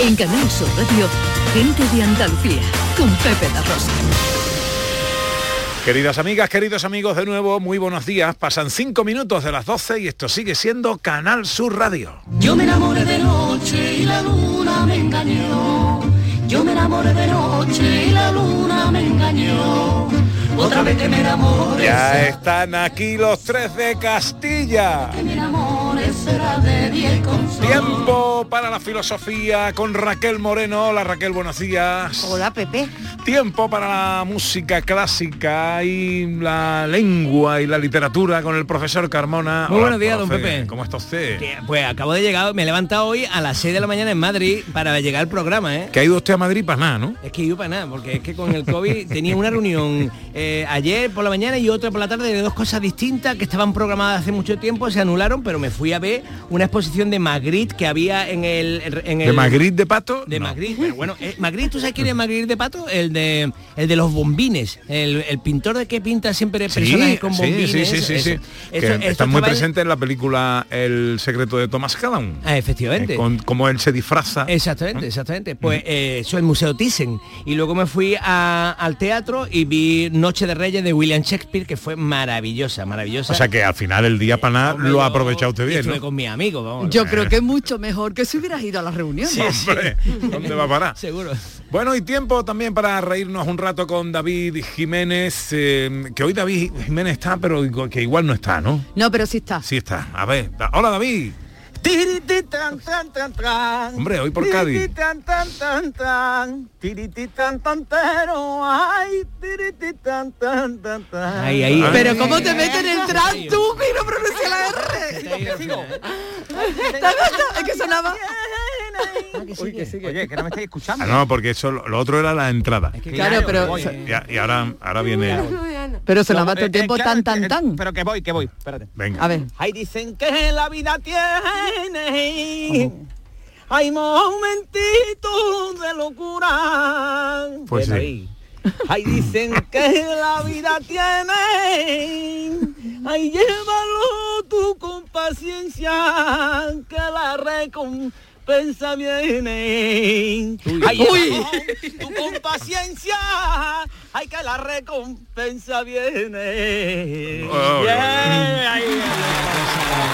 En Canal Sur Radio, gente de Andalucía, con Pepe la Rosa. Queridas amigas, queridos amigos, de nuevo, muy buenos días. Pasan cinco minutos de las 12 y esto sigue siendo Canal Sur Radio. Yo me enamoré de noche y la luna me engañó. Yo me enamoré de noche y la luna me engañó. Otra vez que me enamoré. Ya están aquí los tres de Castilla. Que me enamore será de día y con sol. Tiempo para la filosofía con Raquel Moreno. Hola Raquel, buenos días. Hola, Pepe. Tiempo para la música clásica y la lengua y la literatura con el profesor Carmona. Muy Hola, buenos días, don profe. Pepe. ¿Cómo está usted? Que, Pues acabo de llegar, me he levantado hoy a las 6 de la mañana en Madrid para llegar al programa, ¿eh? Que ha ido usted a Madrid para nada, ¿no? Es que iba para nada, porque es que con el COVID tenía una reunión eh, ayer por la mañana y otra por la tarde de dos cosas distintas que estaban programadas hace mucho tiempo, se anularon, pero me fui a ver una exposición de Magritte que había en el... En el ¿De Magritte de Pato? De No. Magritte, pero bueno, eh, Magritte, ¿tú sabes quién es Magritte de Pato? El de el de los bombines, el, el pintor de que pinta siempre Sí, personajes con bombines. sí, sí, sí, eso. sí. Eso- Que esto está muy presente en la película El secreto de Thomas Callan. Ah, efectivamente. Eh, con cómo él se disfraza. Exactamente, exactamente. Pues eh, eso es el Museo Thyssen. Y luego me fui a- al teatro y vi Noche de Reyes de William Shakespeare, que fue maravillosa, maravillosa. O sea que al final el día para nada lo ha aprovechado usted bien, estuve ¿no? con mis amigos, vamos. Yo creo que es mucho mejor que si hubieras ido a la reunión. Hombre, ¿dónde va a parar? Seguro. Bueno, y tiempo también para reírnos un rato con David Jiménez, eh, que hoy David Jiménez está, pero que igual no está, ¿no? No, pero sí está. Sí está. A ver, hola David. Tiriti tan tan tan tan. Hombre, hoy por Cádiz. Tiriti tan tan tan tan. Tiriti tan tan pero ay, tiriti tan tan tan tan. Ahí, ahí. Pero ¿cómo te metes en el trance tú que no pronuncia la R? Sigo. Es que sonaba... Uy, que sigue. Oye, que no me estáis escuchando. Ah, no, porque eso lo, lo otro era la entrada. Claro, pero, voy. Y, ahora, ahora viene. pero sonaba todo Eh, el tiempo claro, tan, tan, eh, tan. Pero que voy, que voy. Espérate. Venga. A ver. Ay, dicen que la vida tiene. Hay momentitos de locura. Pues sí. ahí. Ay, dicen que la vida tiene. Ay, llévalo tú con paciencia, que la recompensa viene. Ay, llévalo tú con paciencia, ay, que la recompensa viene. Oh, Yeah, ay,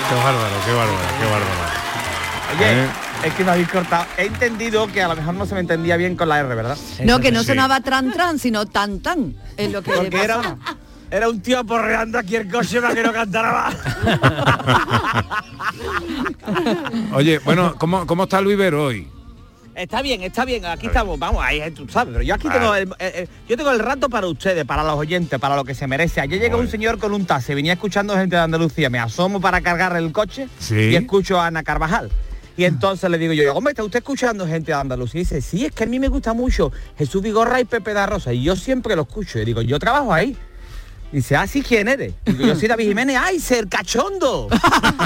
Qué bárbaro, qué bárbaro, qué bárbaro. Oye, Eh. es que me habéis cortado. He entendido que a lo mejor no se me entendía bien con la R, ¿verdad? No, que no Sí. sonaba tran, tran, sino tan, tan. Es lo que Porque era, pasaba. Era un tío aporreando aquí el coche para que no cantara más. Oye, bueno, ¿cómo, cómo está el vivero hoy? Está bien, está bien, aquí estamos, vamos, ahí tú sabes, pero yo aquí Vale. tengo el, eh, eh, yo tengo el rato para ustedes, para los oyentes, para lo que se merece. Ayer llegó un señor con un taxi, venía escuchando gente de Andalucía, me asomo para cargar el coche Sí. y escucho a Ana Carvajal. Y entonces le digo yo, hombre, ¿está usted escuchando gente de Andalucía? Y dice, sí, es que a mí me gusta mucho Jesús Vigorra y Pepe da Rosa. Y yo siempre lo escucho. Y digo, yo trabajo ahí. Y dice, ah, sí, ¿quién eres? Digo, yo soy David Jiménez, ¡ay, ser cachondo!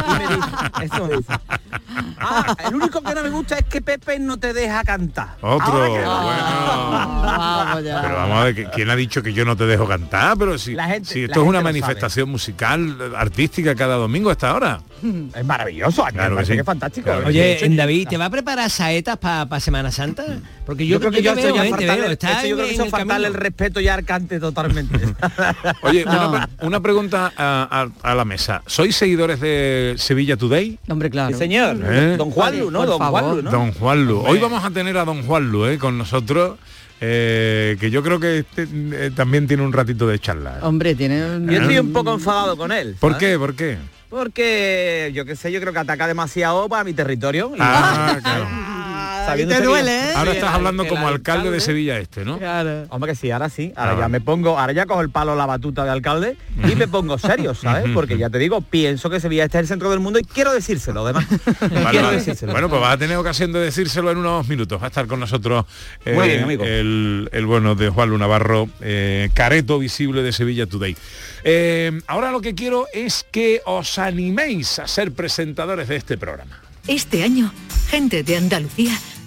Y me dice, eso me dice. Ah, el único que no me gusta es que Pepe no te deja cantar. Otro. Ahora que- Bueno. Vamos ya. Pero vamos a ver, ¿qui- ¿quién ha dicho que yo no te dejo cantar? Pero si, La gente- si la esto es una manifestación musical, artística cada domingo a esta hora. Es maravilloso, Claro me que parece sí. que es fantástico. Claro que De Oye, en David, ¿te va a preparar saetas para Semana Santa? Porque yo, yo creo que yo, veo, ¿eh? está yo creo que eso el faltarle el respeto ya al cante totalmente. Oye, No. una, pre- una pregunta a, a- a la mesa. ¿Sois seguidores de Sevilla Today? Hombre, claro. Sí, señor. ¿Eh? Don Juanlu, ¿no? Por Don. Juanlu, ¿no? Don Juanlu. Hoy vamos a tener a Don Juanlu eh, con nosotros, eh, que yo creo que este, eh, también tiene un ratito de charla. Hombre, tiene... Yo estoy un poco enfadado con él. ¿Por ¿sabes? qué? ¿Por qué? Porque, yo qué sé, yo creo que ataca demasiado para mi territorio. y- Ah, claro. Sabiendo te que- duele, ¿eh? Ahora Sí, estás hablando el como alcalde de. Sevilla Este, ¿no? Claro. Hombre que sí, ahora sí. Ahora Ah, ya me pongo, ahora ya cojo el palo la batuta de alcalde y me pongo serio, ¿sabes? Porque ya te digo, pienso que Sevilla este es el centro del mundo y quiero decírselo, además. Vale, quiero vale. decírselo. Bueno, pues vas a tener ocasión de decírselo en unos minutos. Va a estar con nosotros eh, Muy bien, amigo. el, el bueno de Juan Luna Navarro, eh, careto visible de Sevilla Today. Eh, ahora lo que quiero es que os animéis a ser presentadores de este programa. Este año, gente de Andalucía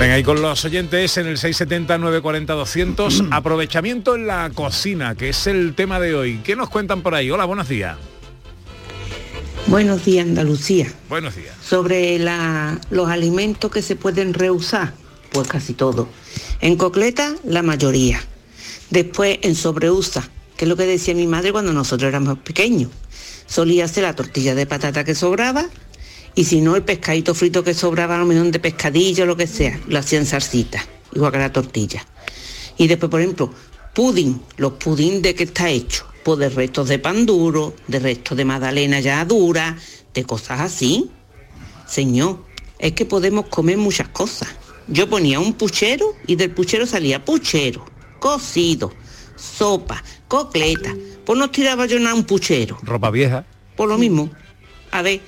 Venga, y con los oyentes en el 670-940-200, aprovechamiento en la cocina, que es el tema de hoy. ¿Qué nos cuentan por ahí? Hola, buenos días. Buenos días, Andalucía. Buenos días. Sobre la- los alimentos que se pueden reusar, pues casi todo. En cocleta, la mayoría. Después en sobreusa, que es lo que decía mi madre cuando nosotros éramos pequeños. Solía hacer la tortilla de patata que sobraba y si no el pescadito frito que sobraba, a lo mejor de pescadillo o lo que sea, lo hacían salsita, igual que la tortilla. Y después, por ejemplo, pudín, los pudín de qué está hecho, pues de restos de pan duro, de restos de magdalena ya dura, de cosas así. Señor, es que podemos comer muchas cosas. Yo ponía un puchero y del puchero salía puchero, cocido, sopa, cocleta. Pues no tiraba yo nada un puchero. Ropa vieja. Por lo mismo. A ver,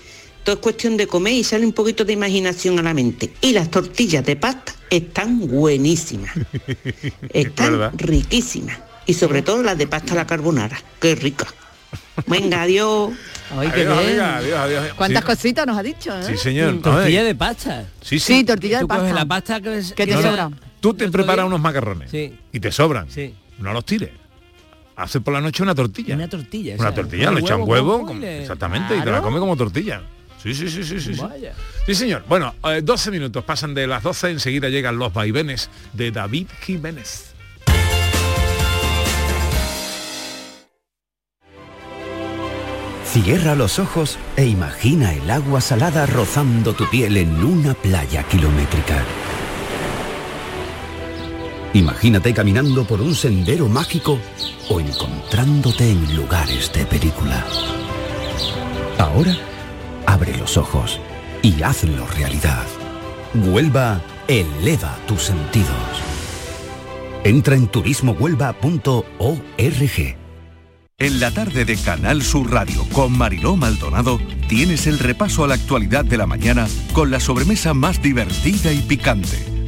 todo es cuestión de comer y sale un poquito de imaginación a la mente. Y las tortillas de pasta están buenísimas. Están ¿Verdad? riquísimas. Y sobre todo las de pasta a la carbonara. Qué rica. Venga, adiós. Ay, qué Adiós, bien. amiga, adiós, adiós. ¿Cuántas Sí. cositas nos ha dicho? eh? Sí, señor. Tortilla Ay. de pasta. Sí, sí. Sí, tortilla de pasta. la pasta que, es- Que te que sobra. Tú te preparas unos macarrones Sí. y te sobran. Sí. No los tires. Hace por la noche una tortilla. Una tortilla. Una o sea, tortilla, le echan huevo, huevo, con exactamente, y te la come como tortilla. Sí, sí, sí, sí, sí. sí. Vaya. Sí, señor. Bueno, eh, 12 minutos pasan de las 12, enseguida llegan los vaivenes de David Jiménez. Cierra los ojos e imagina el agua salada rozando tu piel en una playa kilométrica. Imagínate caminando por un sendero mágico o encontrándote en lugares de película. Ahora, abre los ojos y hazlo realidad. Huelva eleva tus sentidos. Entra en turismohuelva.org. En la tarde de Canal Sur Radio con Mariló Maldonado tienes el repaso a la actualidad de la mañana con la sobremesa más divertida y picante,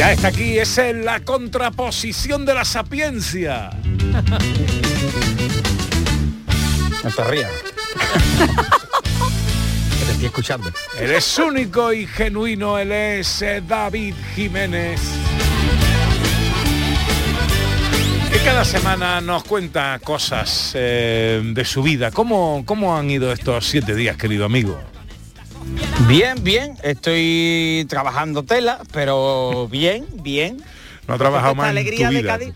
Ya está aquí, es en la contraposición de la sapiencia. No te rías. que te estoy escuchando. Él es único y genuino, él es eh, David Jiménez. Que cada semana nos cuenta cosas eh, de su vida. ¿Cómo, ¿Cómo han ido estos siete días, querido amigo? Bien, bien. Estoy trabajando tela, pero bien, bien. No ha trabajado más en alegría tu de vida. Cádiz.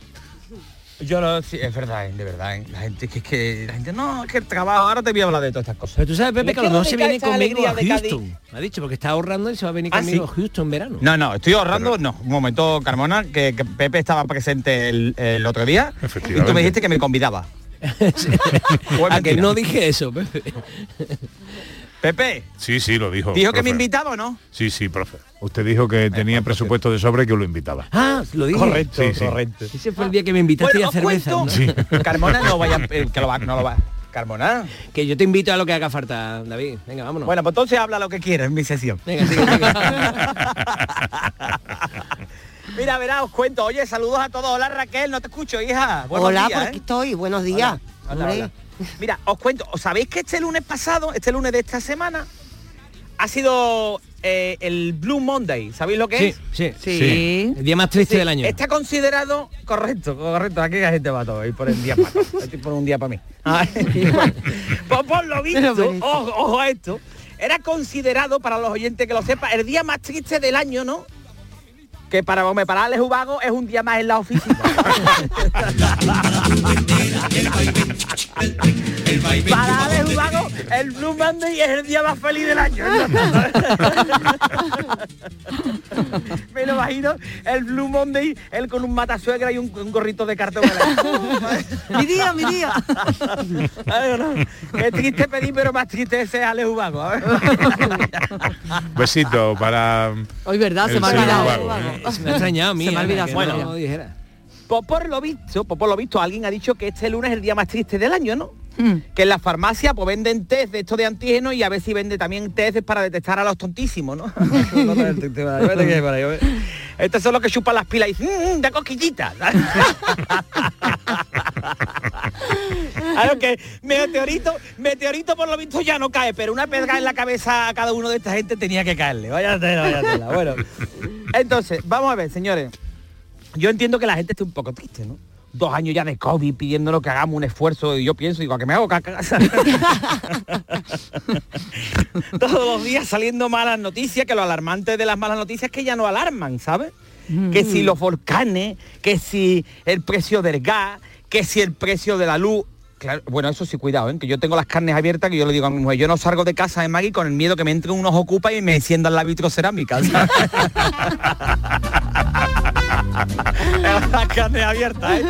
Yo lo sí, es verdad, de verdad. eh. La gente que es que la gente no, es que el trabajo, ahora te voy a hablar de todas estas cosas. Pero tú sabes, Pepe, que a lo quiero mejor se dedicar viene esta conmigo a alegría de Cádiz. Houston. Me ha dicho, porque está ahorrando y se va a venir ¿Ah, conmigo sí? a Houston en verano. No, no, estoy ahorrando, no. Un momento, Carmona, que, que Pepe estaba presente el, el otro día y tú me dijiste que me convidaba. a que mentira. no dije eso, Pepe. Pepe, Sí, sí, lo dijo. ¿dijo que me invitaba o no? Sí, sí, profe. Usted dijo que tenía presupuesto de sobre y que lo invitaba. Ah, lo dije. Correcto, Sí, sí. correcto. Ese fue el día que me invitaste Bueno, a cerveza. cuento- ¿no? Carmona no vaya, eh, que lo va, no lo va. Carmona. Que yo te invito a lo que haga falta, David. Venga, vámonos. Bueno, pues entonces habla lo que quieras en mi sesión. Venga, sigue, sigue. Mira, verá, os cuento. Oye, saludos a todos. Hola Raquel, no te escucho, hija. Buenos Hola, días, por ¿eh? aquí estoy. Buenos días. Hola, Hombre. hola. Mira, os cuento. ¿Os sabéis que este lunes pasado, este lunes de esta semana, ha sido eh, el Blue Monday, ¿sabéis lo que Sí, es? sí, Sí. sí. El día más triste Sí, del año. Está considerado correcto, correcto. Aquí la gente va todo y por el día para Estoy por un día para mí. Pues por lo visto, ojo, ojo a esto, era considerado para los oyentes que lo sepa el día más triste del año, ¿no? Que para hombre, para Alex Ubago es un día más en la oficina. para Alex Ubago, el Blue Monday es el día más feliz del año. Lo imagino, el Blue Monday, él con un matasuegra y un, un gorrito de cartón. Mi día, mi día. Qué triste pedir, pero más triste ese es Alex Ubago. a ver. Besito para... Hoy verdad, se me ha señor olvidado. Eh, se me ha extrañado a mí. Se me ha Ana, olvidado, que se me ha no olvidado. lo dijera. Pues por lo visto, pues por lo visto, alguien ha dicho que este lunes es el día más triste del año, ¿no? Mm. Que en la farmacia pues venden test de estos de antígeno y a ver si vende también test para detectar a los tontísimos, ¿no? Estos son los que chupan las pilas y dicen, "Mm, de cosquillitas. Claro que meteorito, meteorito por lo visto ya no cae, pero una pedra en la cabeza a cada uno de esta gente tenía que caerle. Vaya tela, vaya tela. Bueno, entonces, vamos a ver, señores. Yo entiendo que la gente esté un poco triste, ¿no? Dos años ya de COVID pidiéndonos que hagamos un esfuerzo y yo pienso, digo, ¿a que me hago caca? Todos los días saliendo malas noticias, que lo alarmante de las malas noticias es que ya no alarman, ¿sabes? Que si los volcanes, que si el precio del gas, que si el precio de la luz. Claro, bueno, eso sí, cuidado, ¿eh? que yo tengo las carnes abiertas, que yo le digo a mi mujer, yo no salgo de casa de Maggie con el miedo que me entre unos ocupa y me enciendan la vitrocerámica. carnes abiertas, ¿eh?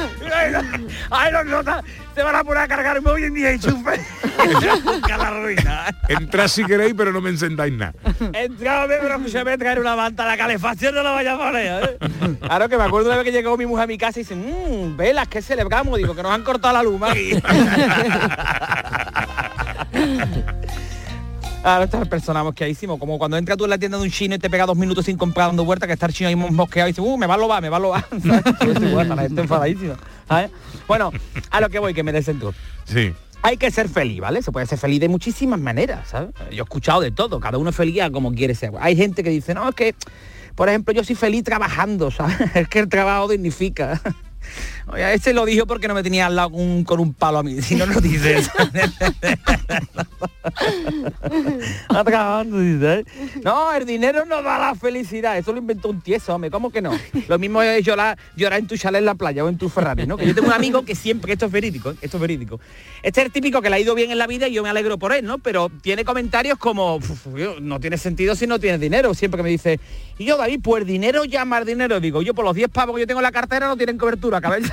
Ay, los notas se van a poner a cargarme hoy en día y chupe. La ruina. Entrad si queréis, pero no me encendáis nada. Entrame, pero que se me traer una manta, la calefacción no la vaya a poner, ¿eh? Claro que me acuerdo una vez que llegó mi mujer a mi casa y dice, mmm, velas, que celebramos? Digo, que nos han cortado la luz, Maggie. Ahora estos personas mosqueadísimos, como cuando entra tú en la tienda de un chino y te pega dos minutos sin comprar dando vuelta, que está el chino ahí mosqueado y dice, uh, me va a lobar, me va a lobar. ¿sabes? Igual, está la gente enfadadísima. ¿sabes? Bueno, a lo que voy, que me desentro. Sí. Hay que ser feliz, ¿vale? Se puede ser feliz de muchísimas maneras, ¿sabes? Yo he escuchado de todo, cada uno es feliz a como quiere ser. Hay gente que dice, no, es que, por ejemplo, yo soy feliz trabajando, ¿sabes? Es que el trabajo dignifica. Oye, ese lo dijo porque no me tenía al lado con un, con un palo a mí, si no lo dices. No, el dinero no da la felicidad, eso lo inventó un tieso, hombre, ¿cómo que no? Lo mismo es llorar, llorar en tu chalet en la playa o en tu Ferrari, ¿no? Que yo tengo un amigo que siempre, esto es verídico, ¿eh? esto es verídico. Este es el típico que le ha ido bien en la vida y yo me alegro por él, ¿no? Pero tiene comentarios como, "Uf, yo, no tiene sentido si no tienes dinero, siempre que me dice, y yo, David, pues dinero llama dinero, digo, yo por los 10 pavos que yo tengo en la cartera no tienen cobertura, cabeza.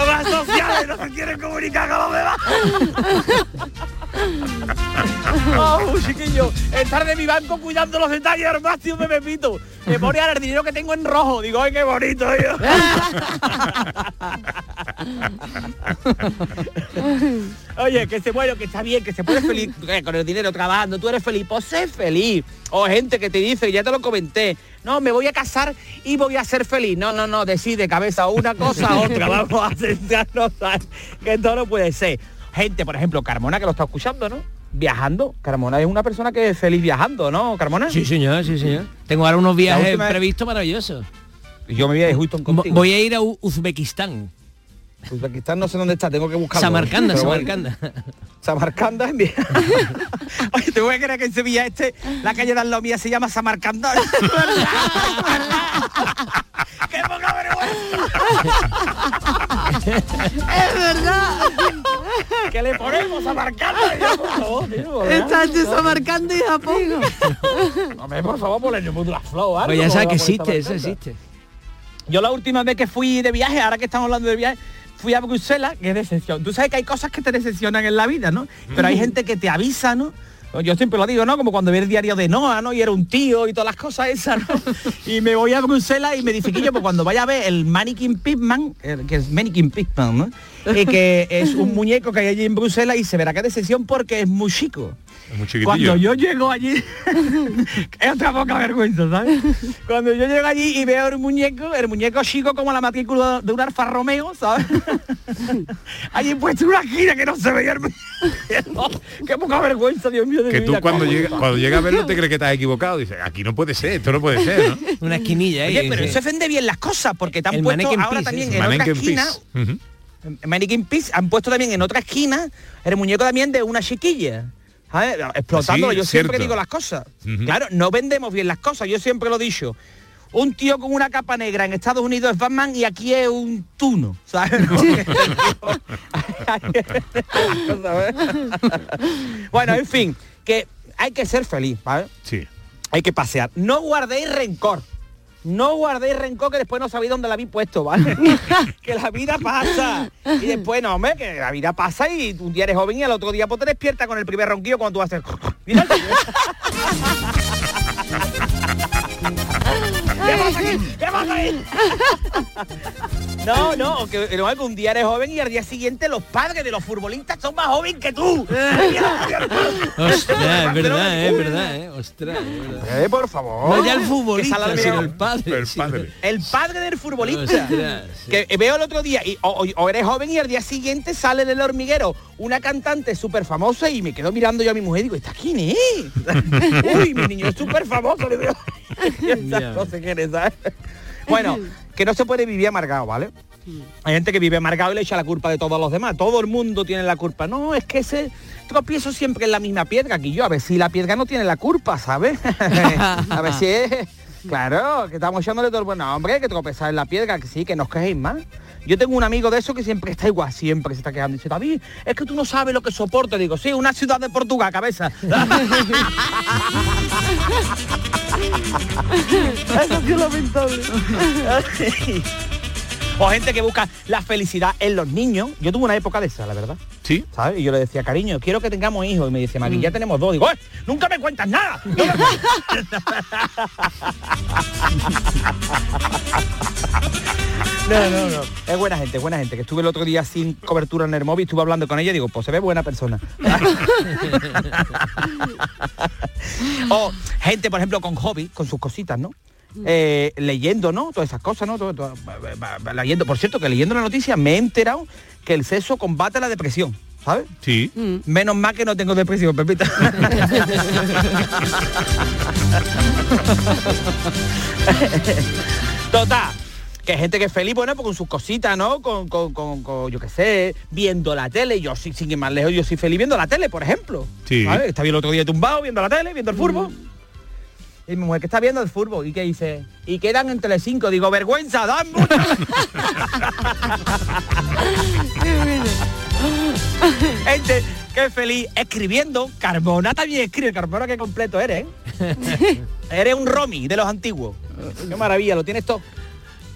Sociales no se quieren comunicar con los demás. Oh, chiquillo, estar de mi banco cuidando los detalles al máximo me pepito. Me pone ahora el dinero que tengo en rojo. Digo, ay, qué bonito, tío. Oye, que se bueno, que está bien, que se puede feliz con el dinero trabajando, tú eres feliz, pues sé feliz. O gente que te dice, ya te lo comenté, no, me voy a casar y voy a ser feliz. No, no, no, decide cabeza una cosa otra, vamos a ¿sabes? que todo no puede ser. Gente, por ejemplo, Carmona, que lo está escuchando, ¿no? Viajando. Carmona es una persona que es feliz viajando, ¿no, Carmona? Sí, señor, sí, señor. Tengo ahora unos viajes previstos maravillosos. Yo me voy a Houston Mo- contigo. Voy a ir a Uzbekistán. Uzbekistán no sé dónde está, tengo que buscarlo. Samarcanda, Pero bueno. Samarcanda. Samarcanda en Oye, te voy a creer que en Sevilla este, la calle de al lado mía se llama Samarcanda. ¡Qué poca Es verdad. ¿Qué le ponemos Samarcanda? Yo, por favor. Está entre Samarcanda y Japón. Hombre, por favor, ponle la flow, algo, Pues ya sabes que por existe, eso Samarcanda. existe. Yo la última vez que fui de viaje, ahora que estamos hablando de viaje, fui a Bruselas, que es decepción. Tú sabes que hay cosas que te decepcionan en la vida, ¿no? Pero hay gente que te avisa, ¿no? Yo siempre lo digo, ¿no? Como cuando vi el diario de Noah, ¿no? Y era un tío y todas las cosas esas, ¿no? Y me voy a Bruselas y me dice que yo, pues cuando vaya a ver el Mannequin Pigman, el- que es Mannequin Pigman, ¿no? Y que es un muñeco que hay allí en Bruselas y se verá que de sesión porque es muy chico. Muy. Cuando yo llego allí, es otra poca vergüenza, ¿sabes? Cuando yo llego allí y veo el muñeco, el muñeco chico como la matrícula de un Alfa Romeo, ¿sabes? allí puesto en una esquina que no se veía el muñeco. Qué poca vergüenza, Dios mío. De Que mi tú vida, cuando ¿cómo? llega, cuando llega a verlo te crees que estás equivocado. Dices, aquí no puede ser, esto no puede ser, ¿no? Una esquinilla ahí. Oye, pero sí. eso vende bien las cosas, porque te han El puesto ahora piece, también en otra Mannequin esquina, Mannequin Piece, han puesto también en otra esquina el muñeco también de una chiquilla. ¿Sabes? Explotándolo, Sí, yo siempre cierto. digo las cosas. Claro, no vendemos bien las cosas, yo siempre lo he dicho. Un tío con una capa negra en Estados Unidos es Batman y aquí es un tuno, ¿sabes? bueno, en fin, que hay que ser feliz, ¿vale? Sí. Hay que pasear. No guardéis rencor. No guardéis rencor que después no sabéis dónde la habéis puesto, ¿vale? que la vida pasa. Y después, no, hombre, que la vida pasa y un día eres joven y al otro día pues te despiertas con el primer ronquillo cuando tú haces... Mira, ¿Qué pasa aquí? ¿Qué pasa ahí? No, no, que, no, que un día eres joven y al día siguiente los padres de los futbolistas son más jóvenes que tú. Ostras, es verdad, es verdad, eh. Ostras, es verdad. Eh, por favor. No ya el futbolista, sino el padre. El padre. El padre del futbolista. Ostras, sí. Que veo el otro día, y, o, eres joven y al día siguiente sale del hormiguero una cantante súper famosa y me quedo mirando yo a mi mujer y digo, ¿esta quién es? Uy, mi niño es súper famoso. Le digo, "Y esta Ya. no sé quién es, ¿sabes? Bueno, que no se puede vivir amargado, ¿vale? Hay gente que vive amargado y le echa la culpa de todos los demás. Todo el mundo tiene la culpa. No, es que ese tropiezo siempre en la misma piedra que yo. A ver si la piedra no tiene la culpa, ¿sabes? a ver si es... Claro, que estamos echándole todo el bueno, hombre, que tropezar en la piedra, que sí, que nos quejéis más. Yo tengo un amigo de eso que siempre está igual, siempre se está quejando. Dice, David, es que tú no sabes lo que soporto. Digo, sí, una ciudad de Portugal, cabeza. Eso es lamentable. o gente que busca la felicidad en los niños. Yo tuve una época de esa, la verdad. Sí. ¿Sabes? Y yo le decía, cariño, quiero que tengamos hijos. Y me dice, Mari, ya tenemos dos. Digo, "Eh, nunca me cuentas nada. No me cuentas". No, no, no. Es buena gente, buena gente. Que estuve el otro día sin cobertura en el móvil, estuve hablando con ella y digo, pues se ve buena persona. o gente, por ejemplo, con hobby, con sus cositas, ¿no? Eh, leyendo, ¿no? Todas esas cosas, ¿no? Todo- leyendo, por cierto, que leyendo la noticia me he enterado que el sexo combate la depresión, ¿sabes? Sí. Menos mal que no tengo depresión, Pepita. Total. Que hay gente que es feliz, bueno, pues con sus cositas, ¿no? Con, con, con- con, yo qué sé, viendo la tele. Yo sí, sin ir más lejos, yo soy feliz viendo la tele, por ejemplo. Sí. ¿Sabes? Está bien el otro día tumbado, viendo la tele, viendo el furbo. Y mi mujer que está viendo el furbo y que dice, y quedan en Telecinco, digo, vergüenza, dan. Gente que es feliz escribiendo. Carbona también escribe. Carbona qué completo eres, ¿eh? eres un Romy de los antiguos. Qué maravilla, lo tienes todo.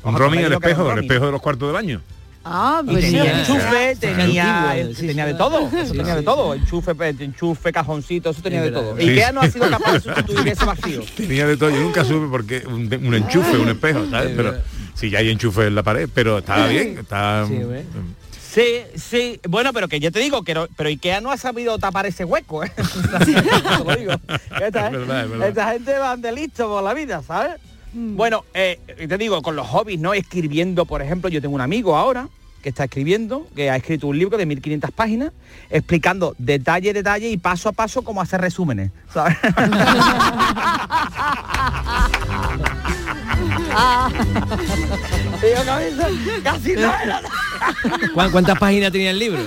Un Romy en el que espejo, el espejo de los cuartos de baño. Ah, Y pues tenía sí. enchufe, tenía, sí, tenía sí. de todo, eso Sí, tenía de sí. todo, enchufe, pe- enchufe, cajoncito, eso tenía Es de todo. Ikea Sí. no ha sido capaz de sustituir ese vacío. Tenía de todo, yo nunca supe por qué un, un enchufe, un espejo, ¿sabes? Es Pero si ya hay enchufe en la pared, pero estaba bien, está Sí, hombre. Sí, sí, bueno, pero que yo te digo, que no- pero Ikea no ha sabido tapar ese hueco, ¿eh? Esta gente van de listo por la vida, ¿sabes? Bueno, eh, te digo, con los hobbies, ¿no? Escribiendo, por ejemplo, yo tengo un amigo ahora que está escribiendo, que ha escrito un libro de 1500 páginas, explicando detalle, detalle y paso a paso cómo hacer resúmenes, ¿sabes? Digo, cabeza, casi no era ¿Cuán- ¿Cuántas páginas tenía el libro?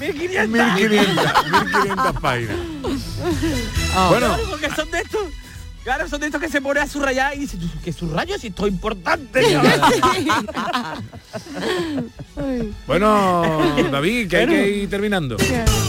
1500. 1500, 1500 páginas. Bueno, Claro, porque son de estos. Claro, son de estos que se pone a subrayar y dice, que subrayo si esto es importante. bueno, David, que hay que ir terminando.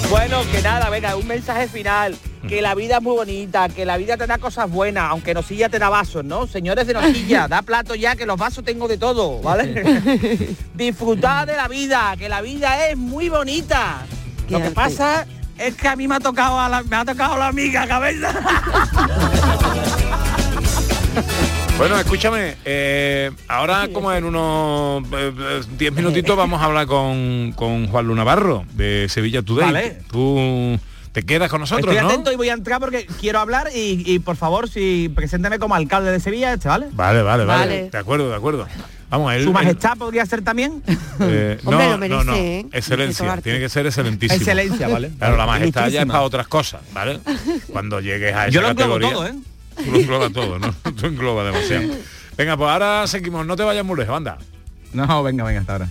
bueno, que nada, venga, un mensaje final. Que la vida es muy bonita, que la vida te da cosas buenas, aunque Nosilla te da vasos, ¿no? Señores de Nosilla, da plato ya, que los vasos tengo de todo, ¿vale? Disfrutad de la vida, que la vida es muy bonita. Lo que pasa es que a mí me ha tocado a la, me ha tocado la amiga cabeza. Bueno, escúchame, eh, ahora como en unos 10 minutitos vamos a hablar con, con Juan Luna Barro de Sevilla Today. Vale. Tú te quedas con nosotros, Estoy ¿no? atento y voy a entrar porque quiero hablar y, y, por favor, si presénteme como alcalde de Sevilla, este, ¿vale? Vale, vale, vale, Vale. De acuerdo, de acuerdo. Vamos, él... Su él- majestad podría ser también. eh, Hombre, no, lo merece, no, no. ¿eh? Excelencia, tiene que ser excelentísimo. Excelencia, ¿vale? Claro, la majestad ya es para otras cosas, ¿vale? Cuando llegues a esa Yo lo englobo categoría. todo, ¿eh? Tú lo englobas todo, ¿no? Tú englobas demasiado. Venga, pues ahora seguimos, no te vayas muy lejos, anda. No, venga, venga, hasta ahora.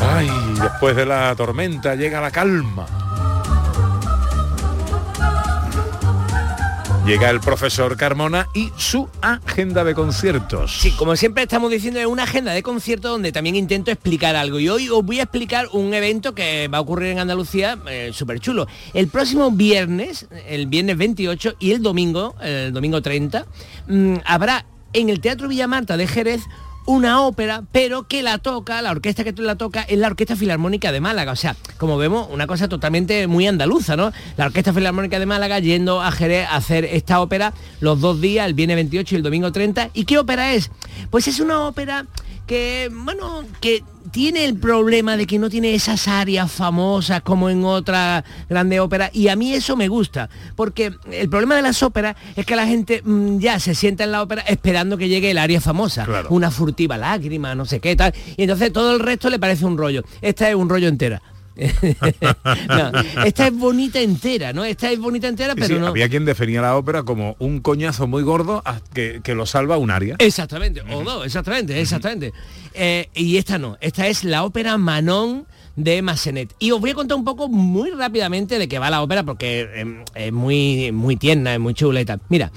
Ay, después de la tormenta llega la calma. Llega el profesor Carmona y su agenda de conciertos. Sí, como siempre estamos diciendo, es una agenda de conciertos donde también intento explicar algo. Y hoy os voy a explicar un evento que va a ocurrir en Andalucía, súper chulo. El próximo viernes, el viernes 28 y el domingo, el domingo 30, mm, habrá en el Teatro Villamarta de Jerez una ópera, pero que la toca, la orquesta que la toca es la Orquesta Filarmónica de Málaga. O sea, como vemos, una cosa totalmente muy andaluza, ¿no? La Orquesta Filarmónica de Málaga yendo a Jerez a hacer esta ópera los dos días, el viernes 28 y el domingo 30. ¿Y qué ópera es? Pues es una ópera que, bueno, que tiene el problema de que no tiene esas áreas famosas como en otra grande ópera y a mí eso me gusta porque el problema de las óperas es que la gente mm, ya se sienta en la ópera esperando que llegue el área famosa. Claro. una furtiva lágrima no sé qué tal y entonces todo el resto le parece un rollo. Esta es un rollo entera No, esta es bonita entera no esta es bonita entera Sí, pero sí, no Había quien definía la ópera como un coñazo muy gordo que, que lo salva un área. Exactamente, o dos, exactamente, exactamente. Eh, y esta no, esta es la ópera Manon de Massenet. Y os voy a contar un poco muy rápidamente de qué va la ópera porque eh, es muy, muy tierna, es muy chula y tal. Mira,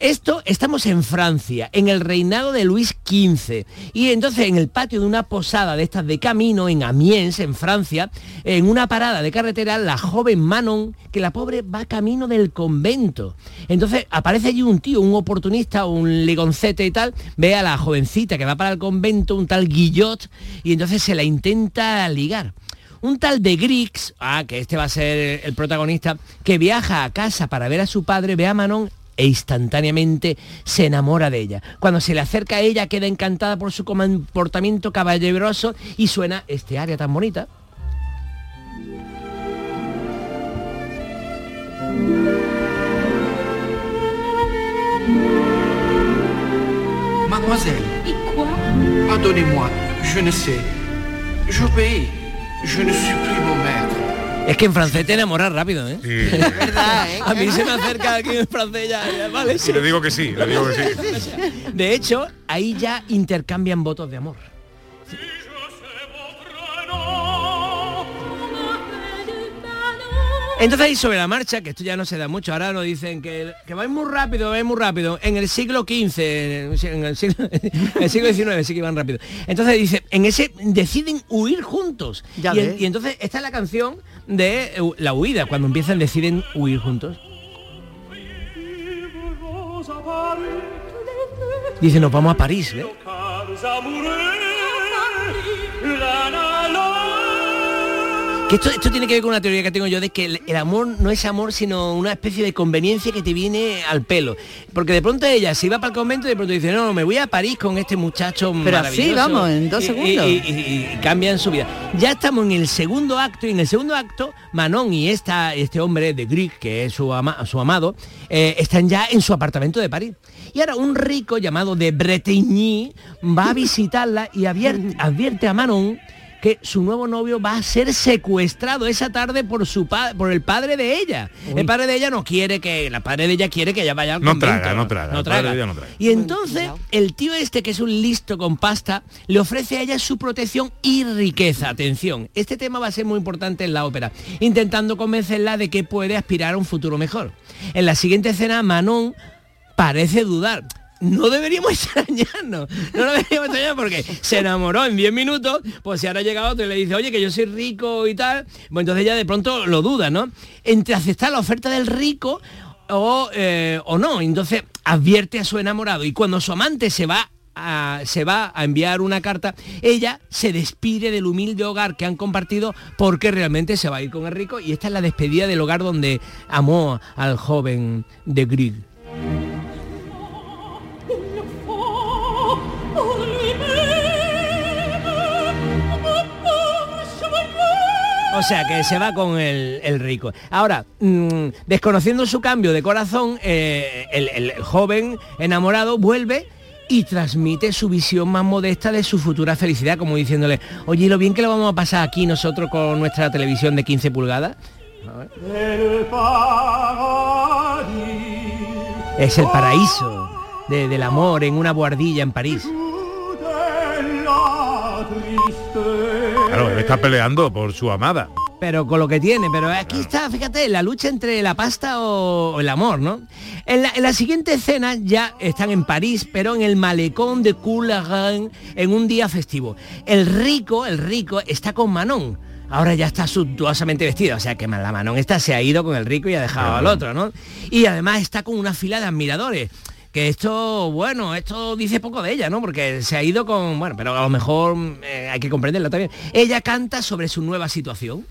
esto estamos en Francia, en el reinado de Luis XV. Y entonces en el patio de una posada de estas de camino, en Amiens, en Francia, en una parada de carretera, la joven Manon, que la pobre va camino del convento. Entonces aparece allí un tío, un oportunista, un ligoncete y tal, ve a la jovencita que va para el convento, un tal Guillot, y entonces se la intenta ligar. Un tal de Grix, ah, que este va a ser el protagonista, que viaja a casa para ver a su padre, ve a Manon e instantáneamente se enamora de ella. Cuando se le acerca a ella queda encantada por su comportamiento caballeroso y suena este área tan bonita. Mademoiselle. Et quoi Pardonnez-moi, je ne sais. J'obéis. Je ne suis plus mon maître. Es que en francés te enamoras rápido, ¿eh? verdad, ¿eh? A mí se me acerca aquí en francés ya, ya, vale, Y le digo que sí, le digo que sí. De hecho, ahí ya intercambian votos de amor. Entonces ahí sobre la marcha, que esto ya no se da mucho, ahora nos dicen que, que vais muy rápido, vais muy rápido. En el siglo XV, en el siglo, en el siglo XIX sí que van rápido. Entonces dice, en ese deciden huir juntos. Ya y, en- y entonces esta es la canción de eh, la huida, cuando empiezan deciden huir juntos. Dice, nos vamos a París, ¿ves? Que esto, esto tiene que ver con una teoría que tengo yo de que el, el amor no es amor, sino una especie de conveniencia que te viene al pelo. Porque de pronto ella se iba para el convento y de pronto dice, no, no, me voy a París con este muchacho Pero así, maravilloso". vamos, en dos Y- segundos. Y, y- y cambian su vida. Ya estamos en el segundo acto y en el segundo acto Manon y esta, este hombre de Grieg, que es su, ama- su amado, eh, están ya en su apartamento de París. Y ahora un rico llamado de Bretigny va a visitarla y advierte, advierte a Manon que su nuevo novio va a ser secuestrado esa tarde por su por el padre de ella. El padre de ella no quiere que la padre de ella quiere que ella vaya al No convento. traga, no traga. No traga. no traga. Y entonces el tío este que es un listo con pasta le ofrece a ella su protección y riqueza. Atención, este tema va a ser muy importante en la ópera, intentando convencerla de que puede aspirar a un futuro mejor. En la siguiente escena Manon parece dudar. No deberíamos extrañarnos, no lo deberíamos extrañar porque se enamoró en 10 minutos, pues si ahora llega otro y le dice, oye, que yo soy rico y tal, pues entonces ya de pronto lo duda, ¿no? Entre aceptar la oferta del rico o, eh, o no, entonces advierte a su enamorado y cuando su amante se va a- se va a enviar una carta, ella se despide del humilde hogar que han compartido porque realmente se va a ir con el rico y esta es la despedida del hogar donde amó al joven de Grieg. O sea, que se va con el, el rico. Ahora, mm, desconociendo su cambio de corazón, eh, el, joven enamorado vuelve y transmite su visión más modesta de su futura felicidad, como diciéndole, oye, ¿y lo bien que lo vamos a pasar aquí nosotros con nuestra televisión de 15 pulgadas? Es el paraíso de- del amor en una buhardilla en París. Claro, él está peleando por su amada. pero con lo que tiene. Pero aquí está, fíjate, la lucha entre la pasta o, el amor, ¿no? En la, en la siguiente escena ya están en París, pero en el malecón de Coularin en un día festivo. El rico, el rico, está con Manon. Ahora ya está suntuosamente vestido, o sea que la Manon esta se ha ido con el rico y ha dejado al otro, ¿no? Y además está con una fila de admiradores. Que esto, bueno, esto dice poco de ella, ¿no? Porque se ha ido con, bueno, pero a lo mejor eh, hay que comprenderlo también. Ella canta sobre su nueva situación.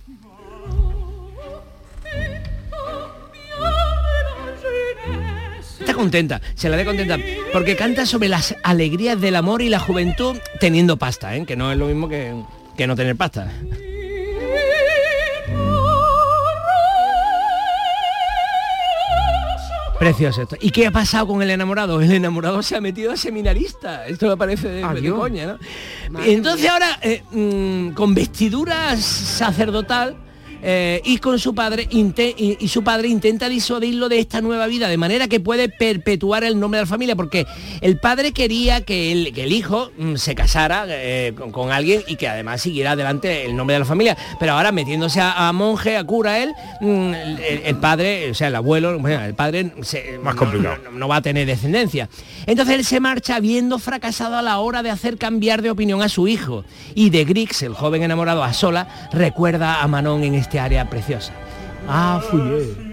Está contenta, se la ve contenta, porque canta sobre las alegrías del amor y la juventud teniendo pasta, ¿eh? que no es lo mismo que, que no tener pasta. Precioso esto. ¿Y qué ha pasado con el enamorado? El enamorado se ha metido a seminarista. Esto me parece de, de coña, ¿no? Entonces ahora, eh, mm, con vestidura sacerdotal, eh, y con su padre y, y su padre intenta disuadirlo de esta nueva vida de manera que puede perpetuar el nombre de la familia porque el padre quería que el, que el hijo mm, se casara eh, con, con alguien y que además siguiera adelante el nombre de la familia pero ahora metiéndose a, a monje a cura él mm, el, el padre o sea el abuelo bueno, el padre se- Más no- complicado. no- no va a tener descendencia. Entonces él se marcha habiendo fracasado a la hora de hacer cambiar de opinión a su hijo. Y de Grix, el joven enamorado a sola, recuerda a Manon en este área preciosa. Ah, fuyé.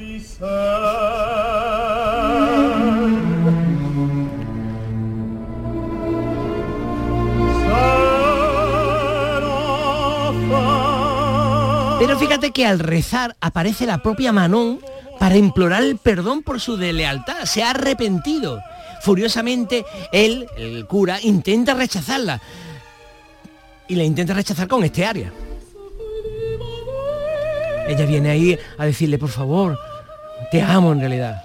Pero fíjate que al rezar aparece la propia Manon para implorar el perdón por su deslealtad. Se ha arrepentido. Furiosamente, él, el cura, intenta rechazarla. Y la intenta rechazar con este área. Ella viene ahí a decirle, por favor, te amo en realidad.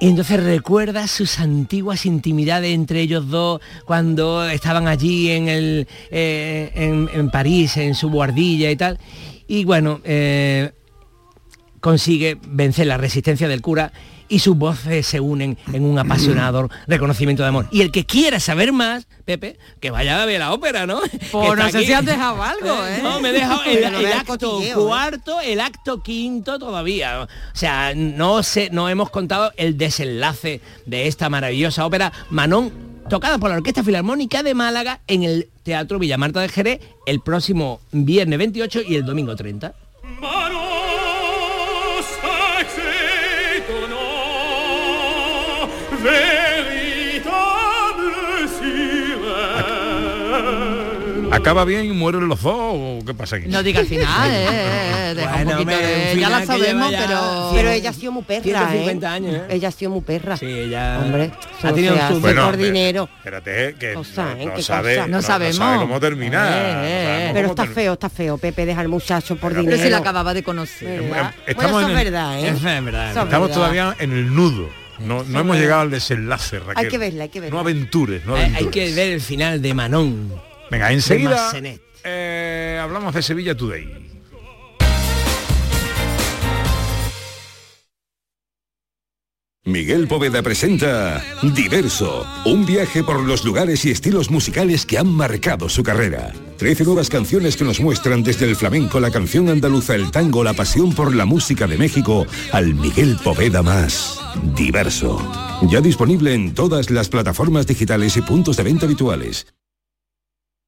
Y entonces recuerda sus antiguas intimidades entre ellos dos cuando estaban allí en, el, eh, en, en París, en su guardilla y tal. Y bueno, eh, consigue vencer la resistencia del cura y sus voces se unen en un apasionado reconocimiento de amor. Y el que quiera saber más, Pepe, que vaya a ver la ópera, ¿no? Pues Que no sé aquí. si has dejado algo, ¿eh? No, me he dejado el, acto ¿eh? cuarto, el acto quinto todavía. O sea, no sé, no hemos contado el desenlace de esta maravillosa ópera Manon tocada por la Orquesta Filarmónica de Málaga en el Teatro Villamarta de Jerez el próximo viernes 28 y el domingo 30. ¿Acaba bien y mueren los dos o qué pasa aquí? No diga al final, eh, eh, deja un Bueno, poquito hombre, de- un ya final la lleva sabemos, ya pero... Pero ella ha sido muy perra, 150 ¿eh? años, ¿eh? Ella ha sido muy perra. Sí, ella Hombre, ha eso tenido se su- hace Bueno, por dinero. Espérate, que Cosa, ¿eh? no, Qué sabe, cosa. no, No no sabemos. sabe cómo termina. Eh, no eh, sabemos pero cómo está feo, está feo, Pepe, deja al muchacho por Pero- dinero. Pero si la acababa de conocer. ¿Verdad? Estamos Bueno, eso en es el- verdad, ¿eh? Es verdad. Eso es Estamos verdad. todavía en el nudo. No, no hemos llegado al desenlace, Raquel. Hay que verla, hay que verla. No aventures, no Hay, aventures. hay que ver el final de Manon. Venga, enseguida Massenet. eh, hablamos de Sevilla Today. Miguel Poveda presenta Diverso, un viaje por los lugares y estilos musicales que han marcado su carrera. Trece nuevas canciones que nos muestran desde el flamenco, la canción andaluza, el tango, la pasión por la música de México, al Miguel Poveda más. Diverso. Ya disponible en todas las plataformas digitales y puntos de venta habituales.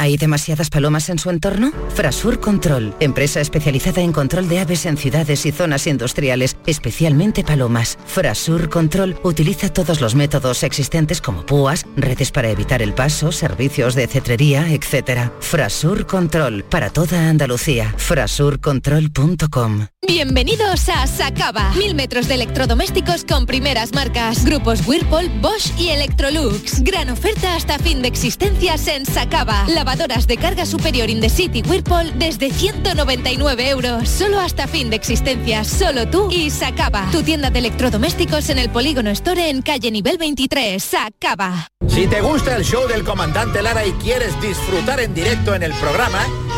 ¿Hay demasiadas palomas en su entorno? Frasur Control, empresa especializada en control de aves en ciudades y zonas industriales, especialmente palomas. Frasur Control utiliza todos los métodos existentes como púas, redes para evitar el paso, servicios de cetrería, etc. Frasur Control, para toda Andalucía. Frasurcontrol.com Bienvenidos a Sacaba. Mil metros de electrodomésticos con primeras marcas. Grupos Whirlpool, Bosch y Electrolux. Gran oferta hasta fin de existencias en Sacaba. De carga superior in the city Whirlpool desde 199 euros. Solo hasta fin de existencias. Solo tú y Sacaba. Tu tienda de electrodomésticos en el Polígono Store en calle nivel 23. Sacaba. Si te gusta el show del comandante Lara y quieres disfrutar en directo en el programa,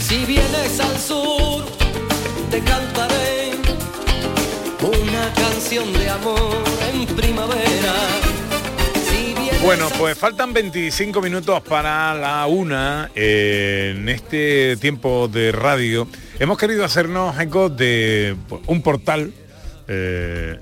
Si vienes al sur, te cantaré una canción de amor en primavera. Si Bueno, pues faltan 25 minutos para la una. eh, en este tiempo de radio hemos querido hacernos eco de pues, un portal eh,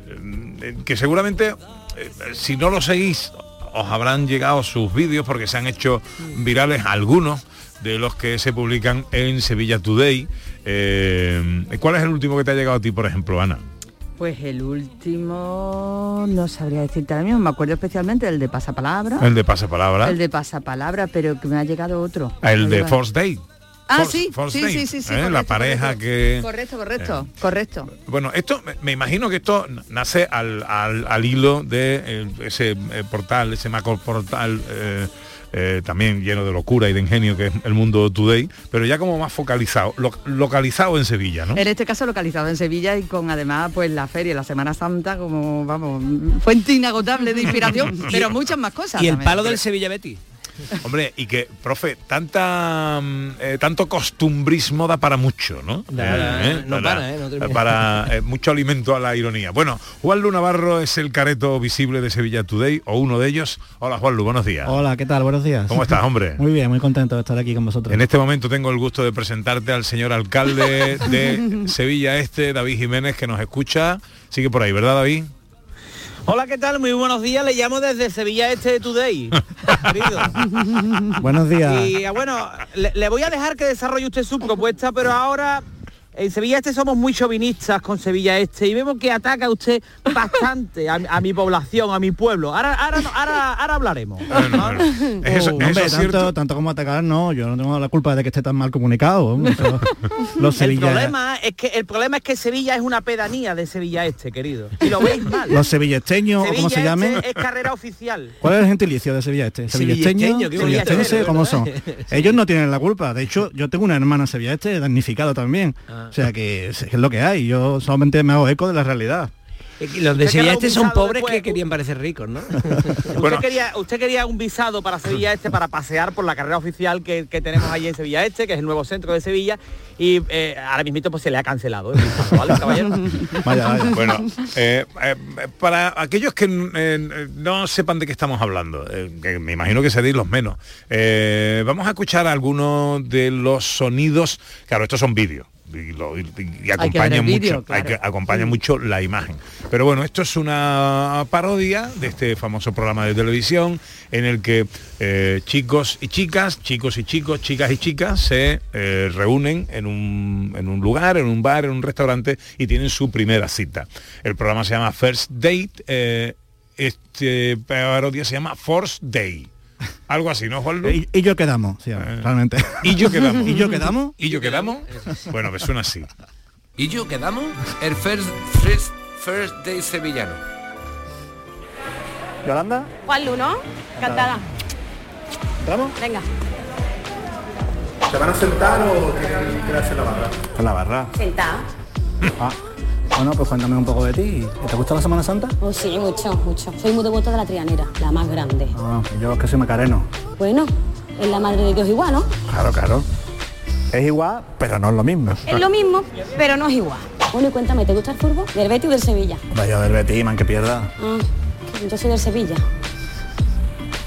que seguramente, eh, si no lo seguís, os habrán llegado sus vídeos porque se han hecho virales algunos de los que se publican en Sevilla Today. Eh, ¿Cuál es el último que te ha llegado a ti, por ejemplo, Ana? Pues el último, no sabría decirte ahora mismo, me acuerdo especialmente del de Pasapalabra. El de pasapalabra. El de Pasapalabra, pero que me ha llegado otro. El Me ha de Force Day. Ah, Force- sí, Force sí, Day, sí, sí, sí, ¿eh? correcto, La pareja que... Correcto, correcto, Eh. correcto. Bueno, esto me- imagino que esto nace al, al- al hilo de eh, ese eh, portal, ese macro portal eh, también lleno de locura y de ingenio que es el mundo today, pero ya como más focalizado, lo- localizado en Sevilla, ¿no? En este caso localizado en Sevilla y con además pues la feria, la Semana Santa como, vamos, fuente inagotable de inspiración, pero muchas más cosas. Y el también. palo del Sevilla Betty. Hombre, y que, profe, tanta mm, eh, tanto costumbrismo da para mucho, ¿no? Da, no para, ¿eh? No termina. para eh, mucho alimento a la ironía. Bueno, Juan Lu Navarro es el careto visible de Sevilla Today, o uno de ellos. Hola Juan Lu, buenos días. Hola, ¿qué tal? Buenos días. ¿Cómo estás, hombre? Muy bien, muy contento de estar aquí con vosotros. En este momento tengo el gusto de presentarte al señor alcalde de Sevilla Este, David Jiménez, que nos escucha. Sigue por ahí, ¿verdad, David? Hola, ¿qué tal? Muy buenos días. Le llamo desde Sevilla Este Today. querido. Buenos días. Y ah, bueno, le, le voy a dejar que desarrolle usted su propuesta, pero ahora en Sevilla Este somos muy chauvinistas con Sevilla Este y vemos que ataca usted bastante a, a mi población, a mi pueblo. Ahora, ahora, no- ahora, ahora hablaremos. ¿Es eso- Oh, es hombre, eso tanto, cierto? tanto como atacar, no, yo no tengo la culpa de que esté tan mal comunicado. Los El problema es que el problema es que Sevilla es una pedanía de Sevilla Este, querido. Y lo veis mal. los sevillesteños, o Sevilla como se llamen. Este es carrera oficial. ¿Cuál es el gentilicio de Sevilla Este? Sevillesteño, bonito. sevillastense, ¿cómo son? ¿verdad? Ellos no tienen la culpa. De hecho, yo tengo una hermana en Sevilla Este damnificada también. Ah. O sea que es, es lo que hay. Yo solamente me hago eco de la realidad. Y Los de Usted Sevilla Este son pobres después. que querían parecer ricos, ¿no? Usted, quería, usted quería un visado para Sevilla Este para pasear por la carrera oficial que, que tenemos allí en Sevilla Este, que es el nuevo centro de Sevilla, y eh, ahora mismo pues se le ha cancelado el visado, ¿vale, caballero? Bueno, eh, eh, para aquellos que eh, no sepan de qué estamos hablando, eh, que me imagino que seréis los menos, eh, vamos a escuchar algunos de los sonidos, claro, estos son vídeos. Y, lo- y- y acompaña mucho, hay que- acompaña mucho la imagen. Pero bueno, esto es una parodia de este famoso programa de televisión en el que eh, chicos y chicas, chicos y chicos, chicas y chicas se eh, reúnen en un, en un lugar, en un bar, en un restaurante y tienen su primera cita. El programa se llama First Date, eh, este parodia se llama Force Day. Algo así, ¿no, Juan Y, y yo quedamos, sí, realmente. ¿Y yo quedamos? ¿Y yo quedamos? ¿Y yo quedamos? Bueno, me suena así. ¿Y yo quedamos? El first, first, first day sevillano. ¿Yolanda? Juan Luno, cantada. ¿Entramos? Venga, ¿Se van a sentar o quieren quedarse en la barra? En la barra. sentá. Ah. Bueno, pues cuéntame un poco de ti. ¿Te gusta la Semana Santa? Oh, sí, mucho, mucho. Soy muy devota de la Trianera, la más grande. Ah, yo es que soy macareno. Bueno, es la madre de Dios igual, ¿no? Claro, claro. Es igual, pero no es lo mismo. Es lo mismo, pero no es igual. Bueno, y cuéntame, ¿te gusta el fútbol? ¿Del Betis o del Sevilla? Vaya del Betis, man, que pierda. Ah, yo soy del Sevilla.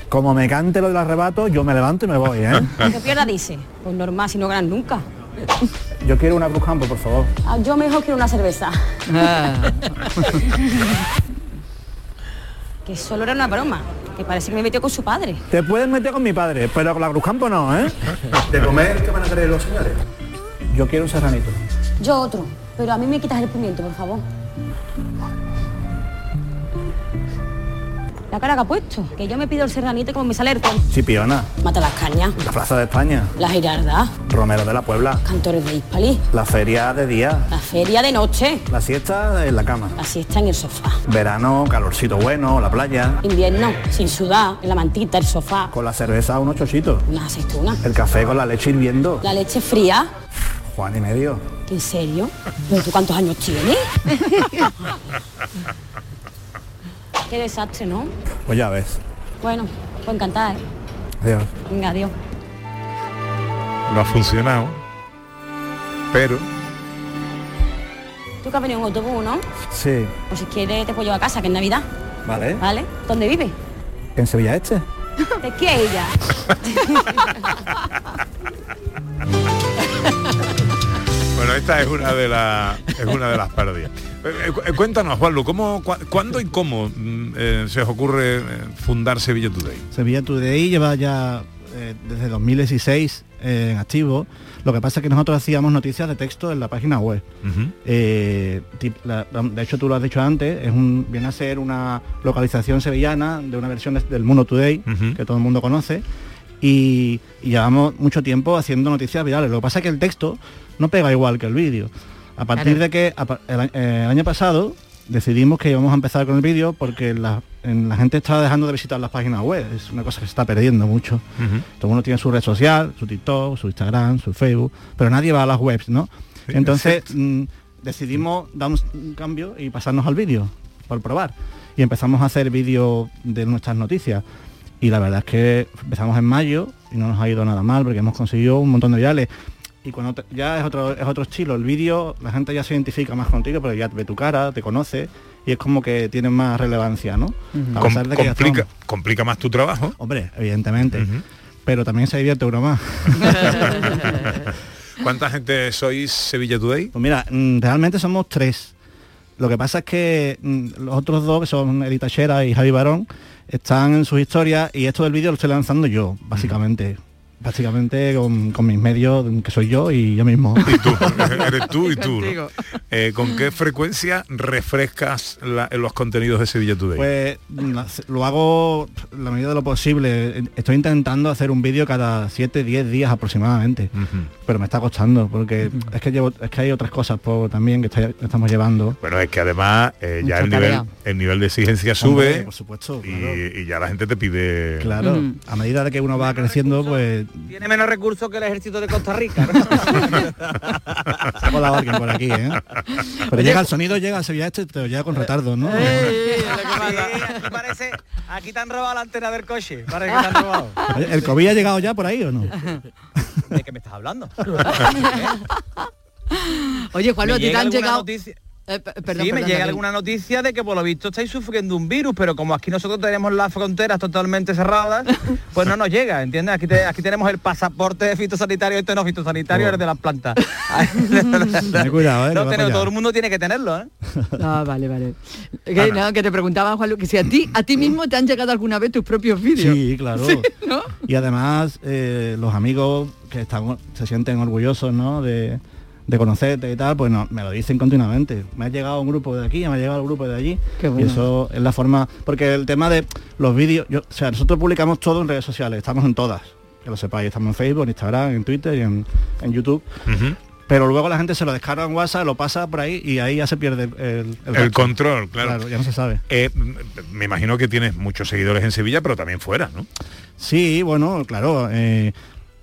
Como me cante lo del arrebato, yo me levanto y me voy, ¿eh? Que pierda dice. Pues normal, si no ganan nunca. Yo quiero una Cruz Campo, por favor. Ah, yo mejor quiero una cerveza. que solo era una broma. Que parece que me metió con su padre. Te puedes meter con mi padre, pero con la Cruz Campo no, ¿eh? ¿De comer qué van a querer los señores? Yo quiero un serranito. Yo otro. Pero a mí me quitas el pimiento, por favor. La cara que ha puesto. Que yo me pido el serranito como me sale el con. Chipiona, Mata las cañas. la Plaza de España, La girarda. Romero de la Puebla, Cantores de Hispalí. la feria de día, La feria de noche. la siesta en la cama. La siesta en el sofá. Verano, calorcito bueno, la playa, Invierno, sin sudar, en la mantita, el sofá. con la cerveza unos chochitos, Unas aceitunas. el café con la leche hirviendo, La leche fría. Juan y medio. ¿En serio? ¿Pero tú cuántos años tienes? Qué desastre, ¿no? Pues ya ves. Bueno, pues encantada, ¿eh? Adiós. Venga, adiós. No ha funcionado, pero Tú que has venido en autobús, ¿no? Sí, Pues si quieres te puedo llevar a casa, que es Navidad. vale. ¿Vale? ¿Dónde vive? ¿En Sevilla Este? ¿De qué ella? bueno, esta es una de las es una de las parodias. Eh, eh, cu- eh, cuéntanos, Juanlu, ¿cómo, cua- ¿cuándo y cómo mm, eh, se os ocurre fundar Sevilla Today? Sevilla Today lleva ya eh, desde 2016 eh, en activo. Lo que pasa es que nosotros hacíamos noticias de texto en la página web. La- de hecho, tú lo has dicho antes, es un, viene a ser una localización sevillana de una versión de- del Mundo Today, que todo el mundo conoce. Y, y llevamos mucho tiempo haciendo noticias virales. Lo que pasa es que el texto no pega igual que el vídeo. A partir Claro. de que a el, eh, el año pasado decidimos que íbamos a empezar con el vídeo porque la, en- la gente estaba dejando de visitar las páginas web. Es una cosa que se está perdiendo mucho. Todo el mundo tiene su red social, su TikTok, su Instagram, su Facebook, pero nadie va a las webs, ¿no? Sí, Entonces mm, decidimos dar un, un cambio y pasarnos al vídeo, por probar. Y empezamos a hacer vídeos de nuestras noticias. Y la verdad es que empezamos en mayo y no nos ha ido nada mal porque hemos conseguido un montón de virales. Y cuando te- ya es otro, es otro estilo, el vídeo, la gente ya se identifica más contigo, pero ya ve tu cara, te conoce y es como que tiene más relevancia, ¿no? A pesar de que complica, estamos- complica más tu trabajo. Hombre, evidentemente. Pero también se divierte uno más. ¿Cuánta gente sois Sevilla Today? Pues mira, mm, realmente somos tres. Lo que pasa es que mm, los otros dos, que son Edita Chera y Javi Barón, están en sus historias y esto del vídeo lo estoy lanzando yo, básicamente. Básicamente con, con mis medios, que soy yo y yo mismo. Y tú, eres tú y tú. Eh, ¿Con qué frecuencia refrescas la- los contenidos de Sevilla Today? Pues lo hago la medida de lo posible. Estoy intentando hacer un vídeo cada 7, 10 días aproximadamente. Pero me está costando porque es que llevo, es que hay otras cosas por, también que está- estamos llevando. Bueno, es que además eh, ya el nivel, el nivel de exigencia Hombre, sube por supuesto, y, y ya la gente te pide... Claro, a medida de que uno va creciendo, pues Tiene menos recursos que el ejército de Costa Rica. se ha colado alguien por aquí, ¿eh? Pero llega el sonido, llega al Sevilla Este, pero llega con retardo, ¿no? aquí parece, aquí te han robado la antena del coche. Parece que te han robado. Oye, ¿El COVID ha llegado ya por ahí o no? ¿De qué me estás hablando? Oye, Juan, a ti te han llegado... noticia- Eh, perdón, sí, me perdón, llega David. alguna noticia de que por lo visto estáis sufriendo un virus, pero como aquí nosotros tenemos las fronteras totalmente cerradas, pues no nos llega, ¿entiendes? Aquí, te- aquí tenemos el pasaporte fitosanitario, este no fitosanitario, Oh. es de las plantas. Ten cuidado, ¿eh? No, tenemos- todo el mundo tiene que tenerlo, ¿eh? Ah, vale, vale. Que, no, que te preguntaba, Juan, que si a ti, a ti mismo te han llegado alguna vez tus propios vídeos. Sí, claro. Sí, ¿no? Y además eh, los amigos que están, se sienten orgullosos ¿no? de, de conocerte y tal, pues no, me lo dicen continuamente. Me ha llegado un grupo de aquí, me ha llegado un grupo de allí. Qué bueno. Y eso es la forma. Porque el tema de los vídeos, yo, o sea, nosotros publicamos todo en redes sociales, estamos en todas, que lo sepáis, estamos en Facebook, en Instagram, en Twitter y en, en YouTube. Pero luego la gente se lo descarga en WhatsApp, lo pasa por ahí y ahí ya se pierde el, el, El rastro. control, claro. Claro, ya no se sabe. Eh, me imagino que tienes muchos seguidores en Sevilla, pero también fuera, ¿no? Sí, bueno, claro. eh,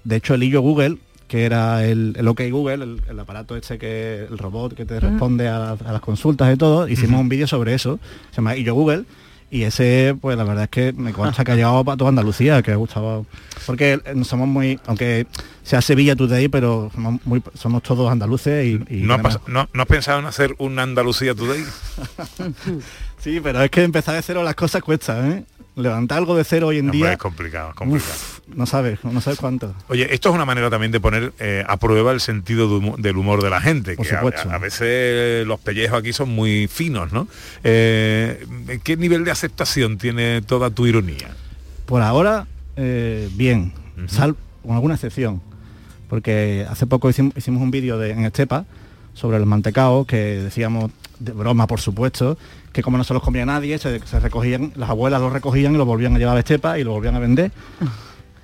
de hecho, el Illo Google, que era el, el OK Google, el, el aparato este que el robot que te responde a, a las consultas y todo, hicimos un vídeo sobre eso. Se llama Illo Google. Y ese, pues la verdad es que me consta que ha llegado para toda Andalucía, que ha gustado. Porque somos muy, aunque sea Sevilla Today, pero somos, muy, somos todos andaluces y, y ¿No no has pensado en hacer un Andalucía Today? Sí, pero es que empezar de cero las cosas cuesta, ¿eh? Levantar algo de cero hoy en Hombre, día. es complicado, es complicado. uf, no sabes, no sabes cuánto. Oye, esto es una manera también de poner eh, a prueba el sentido de humo- del humor de la gente, Por que a, supuesto. a veces los pellejos aquí son muy finos, ¿no? Eh, ¿Qué nivel de aceptación tiene toda tu ironía? Por ahora, eh, bien, sal, con alguna excepción. Porque hace poco hicim- hicimos, un vídeo de- en Estepa sobre los mantecaos que decíamos, de broma por supuesto, que como no se los comía nadie, se, se recogían, las abuelas los recogían y los volvían a llevar a Estepa y lo volvían a vender.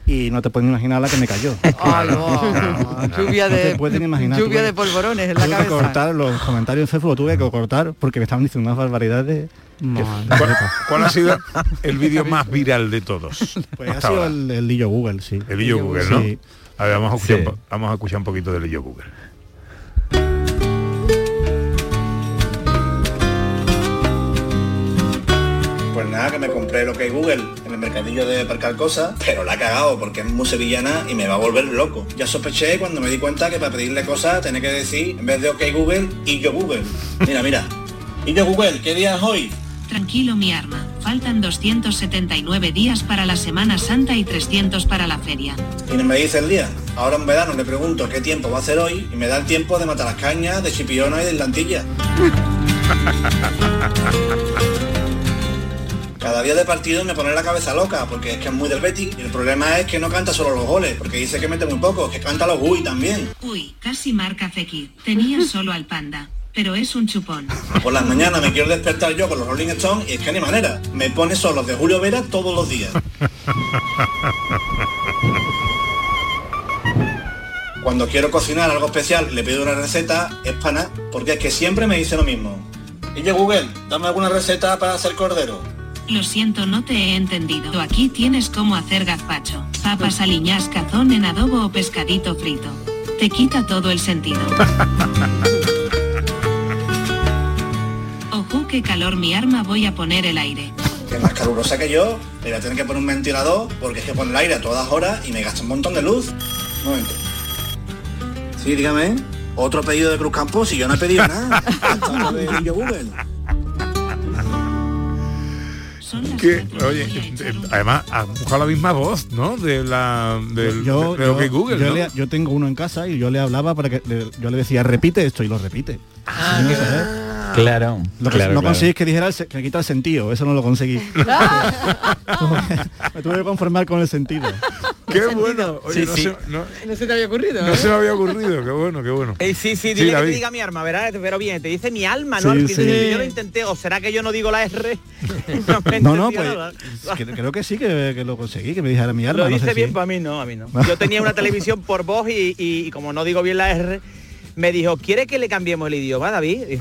Y no te pueden imaginar la que me cayó. Ay, wow. lluvia No te de pueden imaginar, lluvia tuve- de polvorones en la tuve que cabeza. cortar los comentarios en Facebook, tuve que cortar porque me estaban diciendo unas barbaridades. ¿Cuál, cuál ha sido el vídeo más viral de todos? Pues ha sido ahora? el, el Lillo Google, sí. El Illo Google, ¿no? Sí. A ver, vamos a escuchar, Sí. un po- vamos a escuchar un poquito del Illo Google. Pues nada, que me compré lo que Google en el mercadillo de aparcar cosas, pero la ha cagado porque es muy sevillana y me va a volver loco. Ya sospeché cuando me di cuenta que para pedirle cosas tenía que decir, en vez de OK Google, y yo Google. Mira, mira. Y yo Google, ¿qué día es hoy? Tranquilo mi arma, faltan 279 días para la Semana Santa y 300 para la feria. Y no me dice el día. Ahora en verano le pregunto qué tiempo va a hacer hoy y me da el tiempo de matar las cañas, de chipiona y de lantilla. Cada día de partido me pone la cabeza loca porque es que es muy del Betis y el problema es que no canta solo los goles porque dice que mete muy poco, que canta los uy también. Uy, casi marca Fekir. Tenía solo al panda, pero es un chupón. Por las mañanas me quiero despertar yo con los Rolling Stones y es que ni manera. Me pone solos de Julio Vera todos los días. Cuando quiero cocinar algo especial le pido una receta, es pana, porque es que siempre me dice lo mismo. Y yo Google, dame alguna receta para hacer cordero. Lo siento, no te he entendido. Aquí tienes cómo hacer gazpacho. Papas aliñas, cazón en adobo o pescadito frito. Te quita todo el sentido. Ojo, qué calor mi arma, voy a poner el aire. Que es más calurosa que yo, le voy a tener que poner un ventilador porque es que pone el aire a todas horas y me gasta un montón de luz. Un momento. Sí, dígame. Otro pedido de Cruz Campos y yo no he pedido nada. Hasta Google. Que, oye, además ha buscado la misma voz, ¿no? De la del yo, de, de OK yo- Google, yo ¿no? le- yo tengo uno en casa y yo le hablaba para que le- yo le decía repite esto y lo repite. Ah, no. Claro. Lo que claro, no claro. conseguí que dijera el que quita el sentido, eso no lo conseguí. me tuve que conformar con el sentido. Qué bueno. Oye, Sí, no, sí. Se, no, No se te había ocurrido. no ¿eh? se me había ocurrido, qué bueno, qué bueno. Eh, sí, sí, dile que David. te diga mi arma, ¿verdad? Pero bien, te dice mi alma, Sí, ¿no? Al sí. principio Yo lo intenté, o será que yo no digo la R. no, me No, pues que- creo que sí que, que lo conseguí, que me dijera mi alma. Lo no dice sé bien, si- para mí no, a mí no. Yo tenía una televisión por voz y, y- y como no digo bien la R, me dijo, ¿quiere que le cambiemos el idioma, David?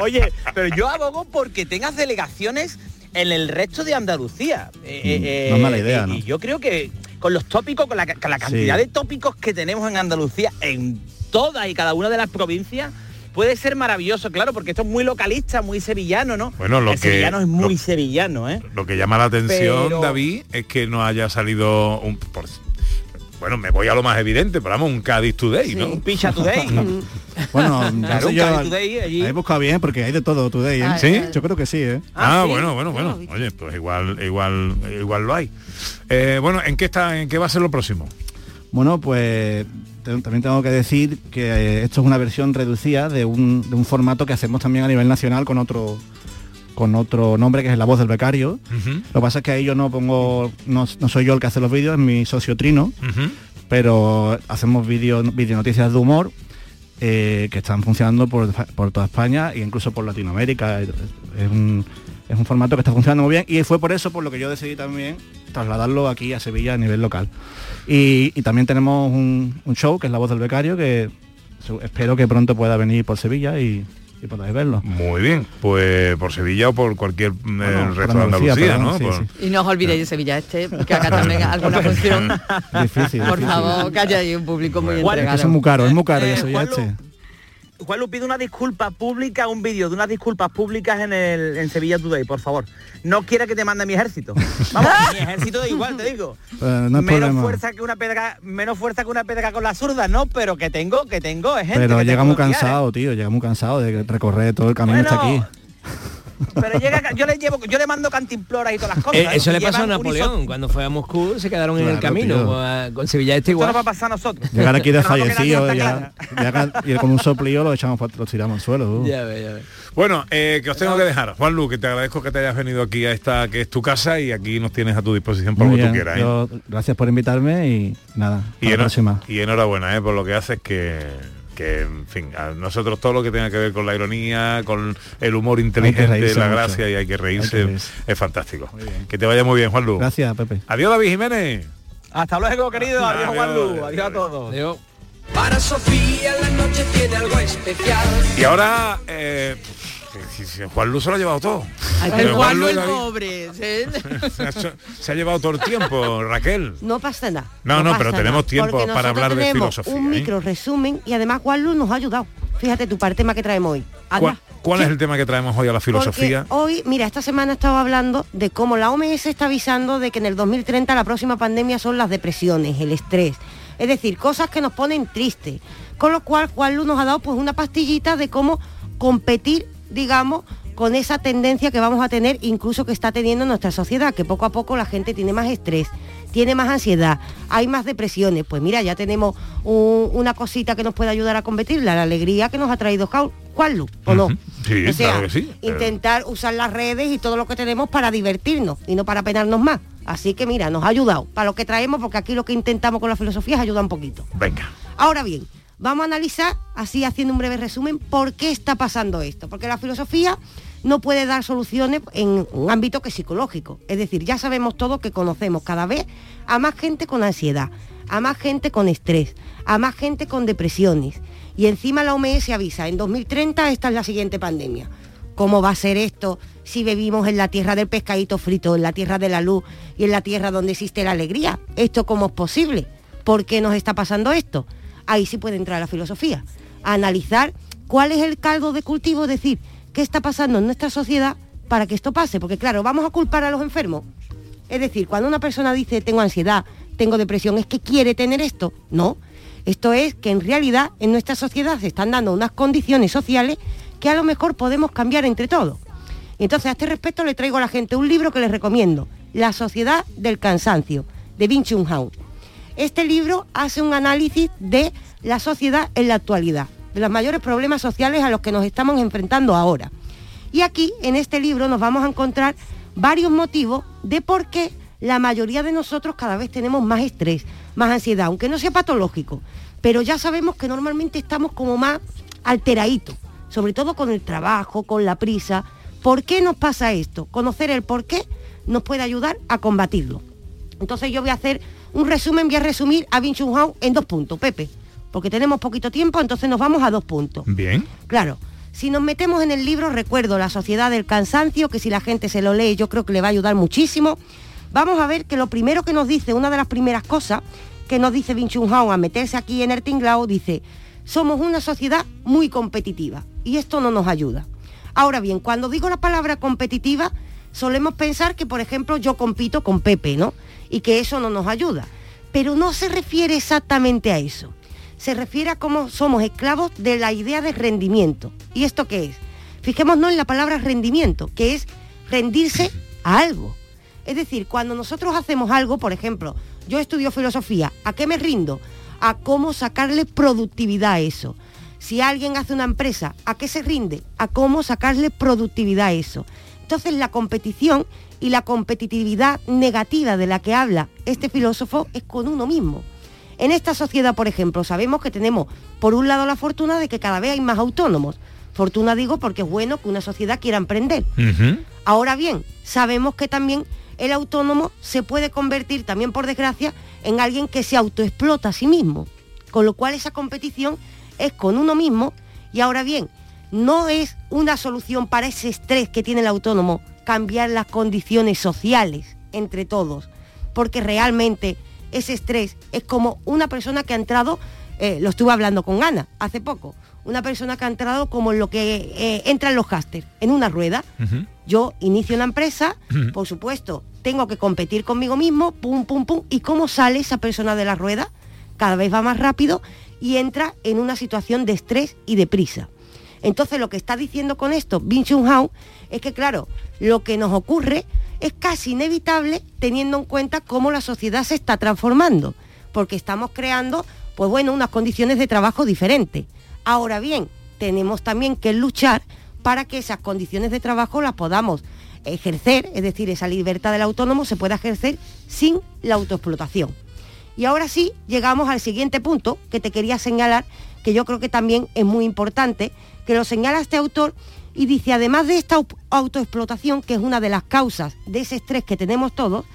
Oye, pero yo abogo porque tengas delegaciones en el resto de Andalucía. Eh, no es mala idea, eh, ¿no? Y yo creo que con los tópicos, con la, con la cantidad Sí. de tópicos que tenemos en Andalucía, en todas y cada una de las provincias, puede ser maravilloso, claro, porque esto es muy localista, muy sevillano, ¿no? Bueno, lo el que- sevillano es muy lo- sevillano, ¿eh? Lo que llama la atención, Pero- David, es que no haya salido un por- bueno, me voy a lo más evidente, pero vamos, un Cádiz Today, ¿no? Un Picha Today. Bueno, no Claro, un yo, Cádiz Today allí. he buscado bien porque hay de todo today, ¿eh? Ah, ¿Sí? Yo creo que sí, ¿eh? Ah, ¿sí? bueno, bueno, bueno. Oye, pues igual, igual, igual lo hay. Eh, bueno, ¿en qué está, en qué va a ser lo próximo? Bueno, pues también tengo que decir que eh, esto es una versión reducida de un, de un formato que hacemos también a nivel nacional con otro con otro nombre que es La Voz del Becario. Lo que pasa es que ahí yo no pongo, no, no soy yo el que hace los vídeos, es mi socio Trino, pero hacemos vídeo, vídeo noticias de humor eh, que están funcionando por, por toda España e incluso por Latinoamérica. Es, un- Es un formato que está funcionando muy bien y fue por eso por lo que yo decidí también trasladarlo aquí a Sevilla a nivel local. Y, y también tenemos un, un show que es La Voz del Becario que espero que pronto pueda venir por Sevilla y, y podáis verlo. Muy bien, pues por Sevilla o por cualquier eh, por resto de Andalucía, Andalucía, perdón, ¿no? sí, Por- sí. Y no os olvidéis de Sevilla Este, que acá también alguna función. Difícil, Por difícil. favor, que haya ahí un público muy que entregado. eso es muy caro, es muy caro Eh, ya Sevilla Juanlu, Este. Juanlu, pido una disculpa pública, un vídeo de unas disculpas públicas en el en Sevilla Today, por favor. No quiera que te mande mi ejército. Vamos, mi ejército igual, te digo. Eh, no menos problema. fuerza que una pedra, menos fuerza que una pedra con la zurda, no, pero que tengo, que tengo, es gente. Pero llega muy ¿eh? cansado, tío, llega muy cansado de recorrer todo el camino hasta aquí. Pero llega, yo le llevo, yo le mando cantimploras y todas las cosas. Eh, eso le pasó a Napoleón. Cuando fue a Moscú se quedaron en el camino. a- con Sevilla este Esto igual. nos va a pasar a nosotros. Llegar aquí desfallecido hasta ya, ya- y con un soplío lo echamos lo tiramos al suelo. tú. Ya ve, ya ve. Bueno, eh, que os tengo que dejar. Juan Lu, que te agradezco que te hayas venido aquí a esta que es tu casa y aquí nos tienes a tu disposición por Muy lo que tú quieras. ¿eh? yo- gracias por invitarme y nada, Y, la próxima. y enhorabuena ¿eh? por lo que haces que, que, en fin, a nosotros todo lo que tenga que ver con la ironía, con el humor inteligente, la mucho. gracia y hay que reírse, Hay que reírse. es fantástico. Que te vaya muy bien, Juan Lu. Gracias, Pepe. Adiós, David Jiménez. Hasta luego, querido. Adiós, Adiós, Juan Lu. adiós, Adiós a todos. Para Sofía la noche tiene algo especial. Y ahora, eh, Juan Lu se lo ha llevado todo. Ay, el Juan Lu Lu, y el pobre. ¿sí? se, ha, se ha llevado todo el tiempo, Raquel. No pasa nada. No, no, pero nada, tenemos tiempo para hablar de filosofía, Un ¿eh? micro resumen y además Juan Luz nos ha ayudado. Fíjate tú para el tema que traemos hoy. ¿Cuál, cuál es el tema que traemos hoy a la filosofía? Porque hoy, mira, esta semana estaba hablando de cómo la OMS está avisando de que en el 2030 la próxima pandemia son las depresiones, el estrés. Es decir, cosas que nos ponen tristes. Con lo cual Juan Luz nos ha dado pues una pastillita de cómo competir, digamos, con esa tendencia que vamos a tener, incluso que está teniendo nuestra sociedad, que poco a poco la gente tiene más estrés, tiene más ansiedad, hay más depresiones. Pues mira, ya tenemos un- una cosita que nos puede ayudar a competirla, la alegría que nos ha traído Jau- Juan Luz, ¿o no? Sí, O sea, claro que sí. Intentar usar las redes y todo lo que tenemos para divertirnos y no para penarnos más. Así que mira, nos ha ayudado para lo que traemos, porque aquí lo que intentamos con la filosofía es ayudar un poquito. Venga. Ahora bien, vamos a analizar, así haciendo un breve resumen, por qué está pasando esto. Porque la filosofía no puede dar soluciones en un ámbito que es psicológico. Es decir, ya sabemos todo que conocemos cada vez a más gente con ansiedad, a más gente con estrés, a más gente con depresiones. Y encima la OMS avisa, en 2030 esta es la siguiente pandemia. ¿Cómo va a ser esto si vivimos en la tierra del pescadito frito, en la tierra de la luz y en la tierra donde existe la alegría? ¿Esto cómo es posible? ¿Por qué nos está pasando esto? Ahí sí puede entrar la filosofía. Analizar cuál es el caldo de cultivo, es decir, qué está pasando en nuestra sociedad para que esto pase. Porque claro, vamos a culpar a los enfermos. Es decir, cuando una persona dice tengo ansiedad, tengo depresión, es que quiere tener esto. No. Esto es que en realidad en nuestra sociedad se están dando unas condiciones sociales que a lo mejor podemos cambiar entre todos. Y entonces a este respecto le traigo a la gente un libro que les recomiendo, La sociedad del cansancio, de Vin Chung Hao. Este libro hace un análisis de la sociedad en la actualidad, de los mayores problemas sociales a los que nos estamos enfrentando ahora. Y aquí, en este libro, nos vamos a encontrar varios motivos de por qué la mayoría de nosotros cada vez tenemos más estrés, más ansiedad, aunque no sea patológico. Pero ya sabemos que normalmente estamos como más alteraditos, sobre todo con el trabajo, con la prisa. ¿Por qué nos pasa esto? Conocer el por qué nos puede ayudar a combatirlo. Entonces yo voy a hacer un resumen, voy a resumir a Vin Chung Hao en dos puntos, Pepe, porque tenemos poquito tiempo, entonces nos vamos a dos puntos. Bien. Claro, si nos metemos en el libro, recuerdo La Sociedad del Cansancio, que si la gente se lo lee yo creo que le va a ayudar muchísimo, vamos a ver que lo primero que nos dice, una de las primeras cosas que nos dice Vin Chung Hao a meterse aquí en el tinglao, dice, somos una sociedad muy competitiva y esto no nos ayuda. Ahora bien, cuando digo la palabra competitiva, solemos pensar que, por ejemplo, yo compito con Pepe, ¿no? Y que eso no nos ayuda. Pero no se refiere exactamente a eso. Se refiere a cómo somos esclavos de la idea de rendimiento. ¿Y esto qué es? Fijémonos en la palabra rendimiento, que es rendirse a algo. Es decir, cuando nosotros hacemos algo, por ejemplo, yo estudio filosofía, ¿a qué me rindo? A cómo sacarle productividad a eso. Si alguien hace una empresa, ¿a qué se rinde? A cómo sacarle productividad a eso. Entonces la competición y la competitividad negativa de la que habla este filósofo es con uno mismo. En esta sociedad, por ejemplo, sabemos que tenemos por un lado la fortuna de que cada vez hay más autónomos. Fortuna digo porque es bueno que una sociedad quiera emprender. Ahora bien, sabemos que también el autónomo se puede convertir también por desgracia en alguien que se autoexplota a sí mismo. Con lo cual esa competición es con uno mismo y ahora bien, no es una solución para ese estrés que tiene el autónomo cambiar las condiciones sociales entre todos, porque realmente ese estrés es como una persona que ha entrado, eh, lo estuve hablando con Ana hace poco, una persona que ha entrado como lo que eh, entra en los casters, en una rueda. Yo inicio una empresa, por supuesto, tengo que competir conmigo mismo, pum, pum, pum, y cómo sale esa persona de la rueda, cada vez va más rápido y entra en una situación de estrés y de prisa. Entonces lo que está diciendo con esto Bin Chun Hao es que claro, lo que nos ocurre es casi inevitable teniendo en cuenta cómo la sociedad se está transformando, porque estamos creando, pues bueno, unas condiciones de trabajo diferentes. Ahora bien, tenemos también que luchar para que esas condiciones de trabajo las podamos ejercer, es decir, esa libertad del autónomo se pueda ejercer sin la autoexplotación. Y ahora sí, llegamos al siguiente punto que te quería señalar, que yo creo que también es muy importante, que lo señala este autor y dice, además de esta autoexplotación, que es una de las causas de ese estrés que tenemos todos,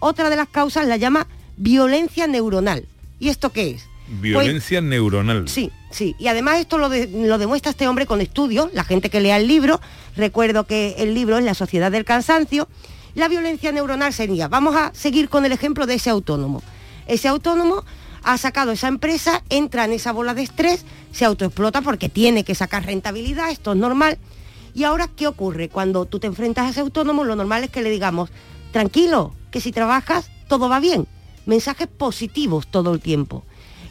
otra de las causas la llama violencia neuronal. ¿Y esto qué es? Violencia neuronal. Sí, sí. Y además esto lo, lo, demuestra este hombre con estudios, la gente que lea el libro, recuerdo que el libro es La Sociedad del Cansancio, la violencia neuronal sería, vamos a seguir con el ejemplo de ese autónomo. Ese autónomo ha sacado esa empresa, entra en esa bola de estrés, se autoexplota porque tiene que sacar rentabilidad, esto es normal. Y ahora, ¿qué ocurre? Cuando tú te enfrentas a ese autónomo, lo normal es que le digamos, tranquilo, que si trabajas, todo va bien. Mensajes positivos todo el tiempo.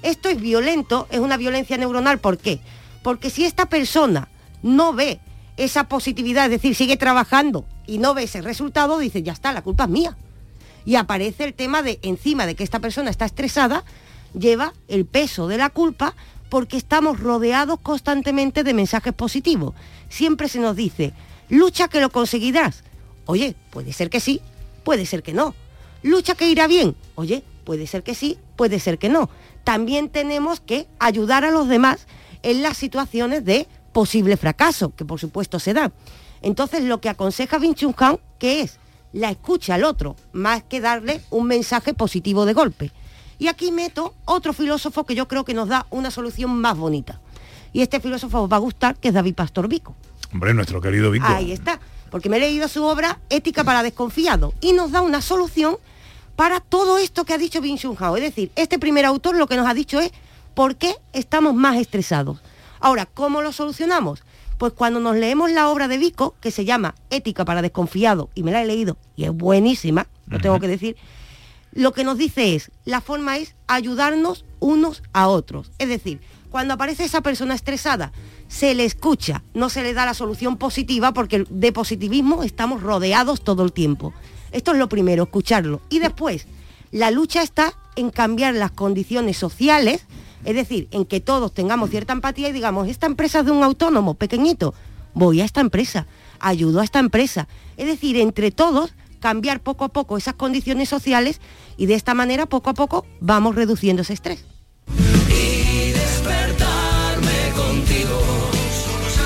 Esto es violento, es una violencia neuronal, ¿por qué? Porque si esta persona no ve esa positividad, es decir, sigue trabajando y no ve ese resultado, dice, ya está, la culpa es mía. Y aparece el tema de, encima de que esta persona está estresada, lleva el peso de la culpa porque estamos rodeados constantemente de mensajes positivos. Siempre se nos dice, lucha que lo conseguirás. Oye, puede ser que sí, puede ser que no. Lucha que irá bien. Oye, puede ser que sí, puede ser que no. También tenemos que ayudar a los demás en las situaciones de posible fracaso, que por supuesto se da. Entonces lo que aconseja Wing Chun Han, que es la escucha al otro, más que darle un mensaje positivo de golpe. Y aquí meto otro filósofo que yo creo que nos da una solución más bonita. Y este filósofo os va a gustar, que es David Pastor Vico. Hombre, nuestro querido Vico. Ahí está, porque me he leído su obra Ética para desconfiado y nos da una solución para todo esto que ha dicho Bin Hao. Es decir, este primer autor lo que nos ha dicho es por qué estamos más estresados. Ahora, ¿cómo lo solucionamos? Pues cuando nos leemos la obra de Vico, que se llama Ética para desconfiado, y me la he leído, y es buenísima, lo tengo que decir, lo que nos dice es, la forma es ayudarnos unos a otros. Es decir, cuando aparece esa persona estresada, se le escucha, no se le da la solución positiva porque de positivismo estamos rodeados todo el tiempo. Esto es lo primero, escucharlo. Y después, la lucha está en cambiar las condiciones sociales, es decir, en que todos tengamos cierta empatía y digamos, esta empresa es de un autónomo pequeñito, voy a esta empresa, ayudo a esta empresa. Es decir, entre todos cambiar poco a poco esas condiciones sociales y de esta manera poco a poco vamos reduciendo ese estrés.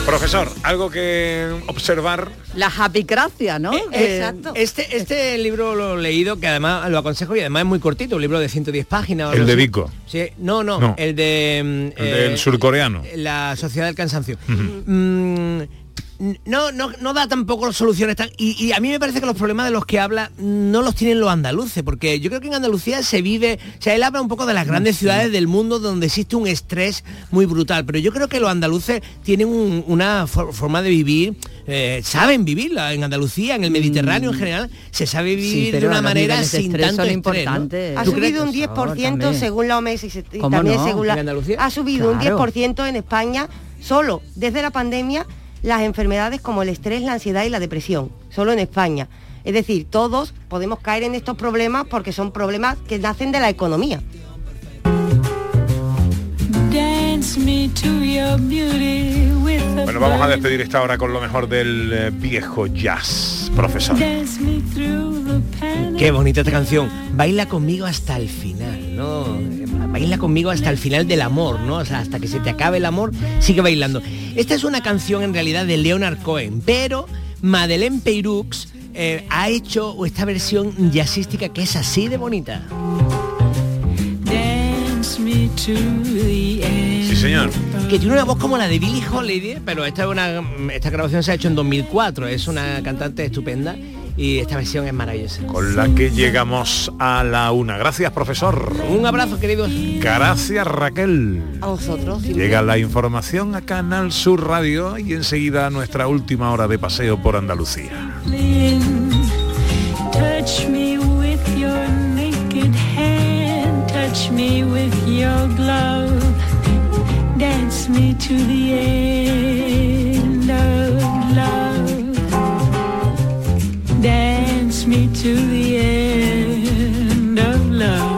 Profesor, algo que observar. La japicracia, ¿no? Exacto. Este, este libro lo he leído, que además lo aconsejo y además es muy cortito, un libro de 110 páginas. El de Vico. Sí, no, no, el de... el del surcoreano. La Sociedad del Cansancio no, no, no da tampoco soluciones tan... Y, a mí me parece que los problemas de los que habla no los tienen los andaluces, porque yo creo que en Andalucía se vive, o sea, él habla un poco de las grandes ciudades del mundo donde existe un estrés muy brutal, pero yo creo que los andaluces tienen una forma de vivir, eh, saben vivirla. En Andalucía, en el Mediterráneo en mm. general, se sabe vivir de una manera sin tanto estrés. Ha subido un 10% según la OMS y, también según la... Ha subido un 10% en España solo desde la pandemia las enfermedades como el estrés, la ansiedad y la depresión, solo en España. Es decir, todos podemos caer en estos problemas porque son problemas que nacen de la economía. Bueno, vamos a despedir esta hora con lo mejor del eh, viejo jazz, profesor. Qué bonita esta canción. Baila conmigo hasta el final, ¿no? Baila conmigo hasta el final del amor, ¿no? O sea, hasta que se te acabe el amor, sigue bailando. Esta es una canción en realidad de Leonard Cohen, pero Madeleine Peyrux eh, ha hecho esta versión jazzística que es así de bonita. Sí, señor. Que tiene una voz como la de Billie Holiday, pero esta, es una, esta grabación se ha hecho en 2004, es una cantante estupenda y esta versión es maravillosa. Con la que llegamos a la una. Gracias, profesor. Un abrazo, queridos. Gracias, Raquel. A vosotros. Llega la información a Canal Sur Radio y enseguida nuestra última hora de paseo por Andalucía. Touch me with your naked hand, touch me with your glove, dance me to the end dance me to the end of love,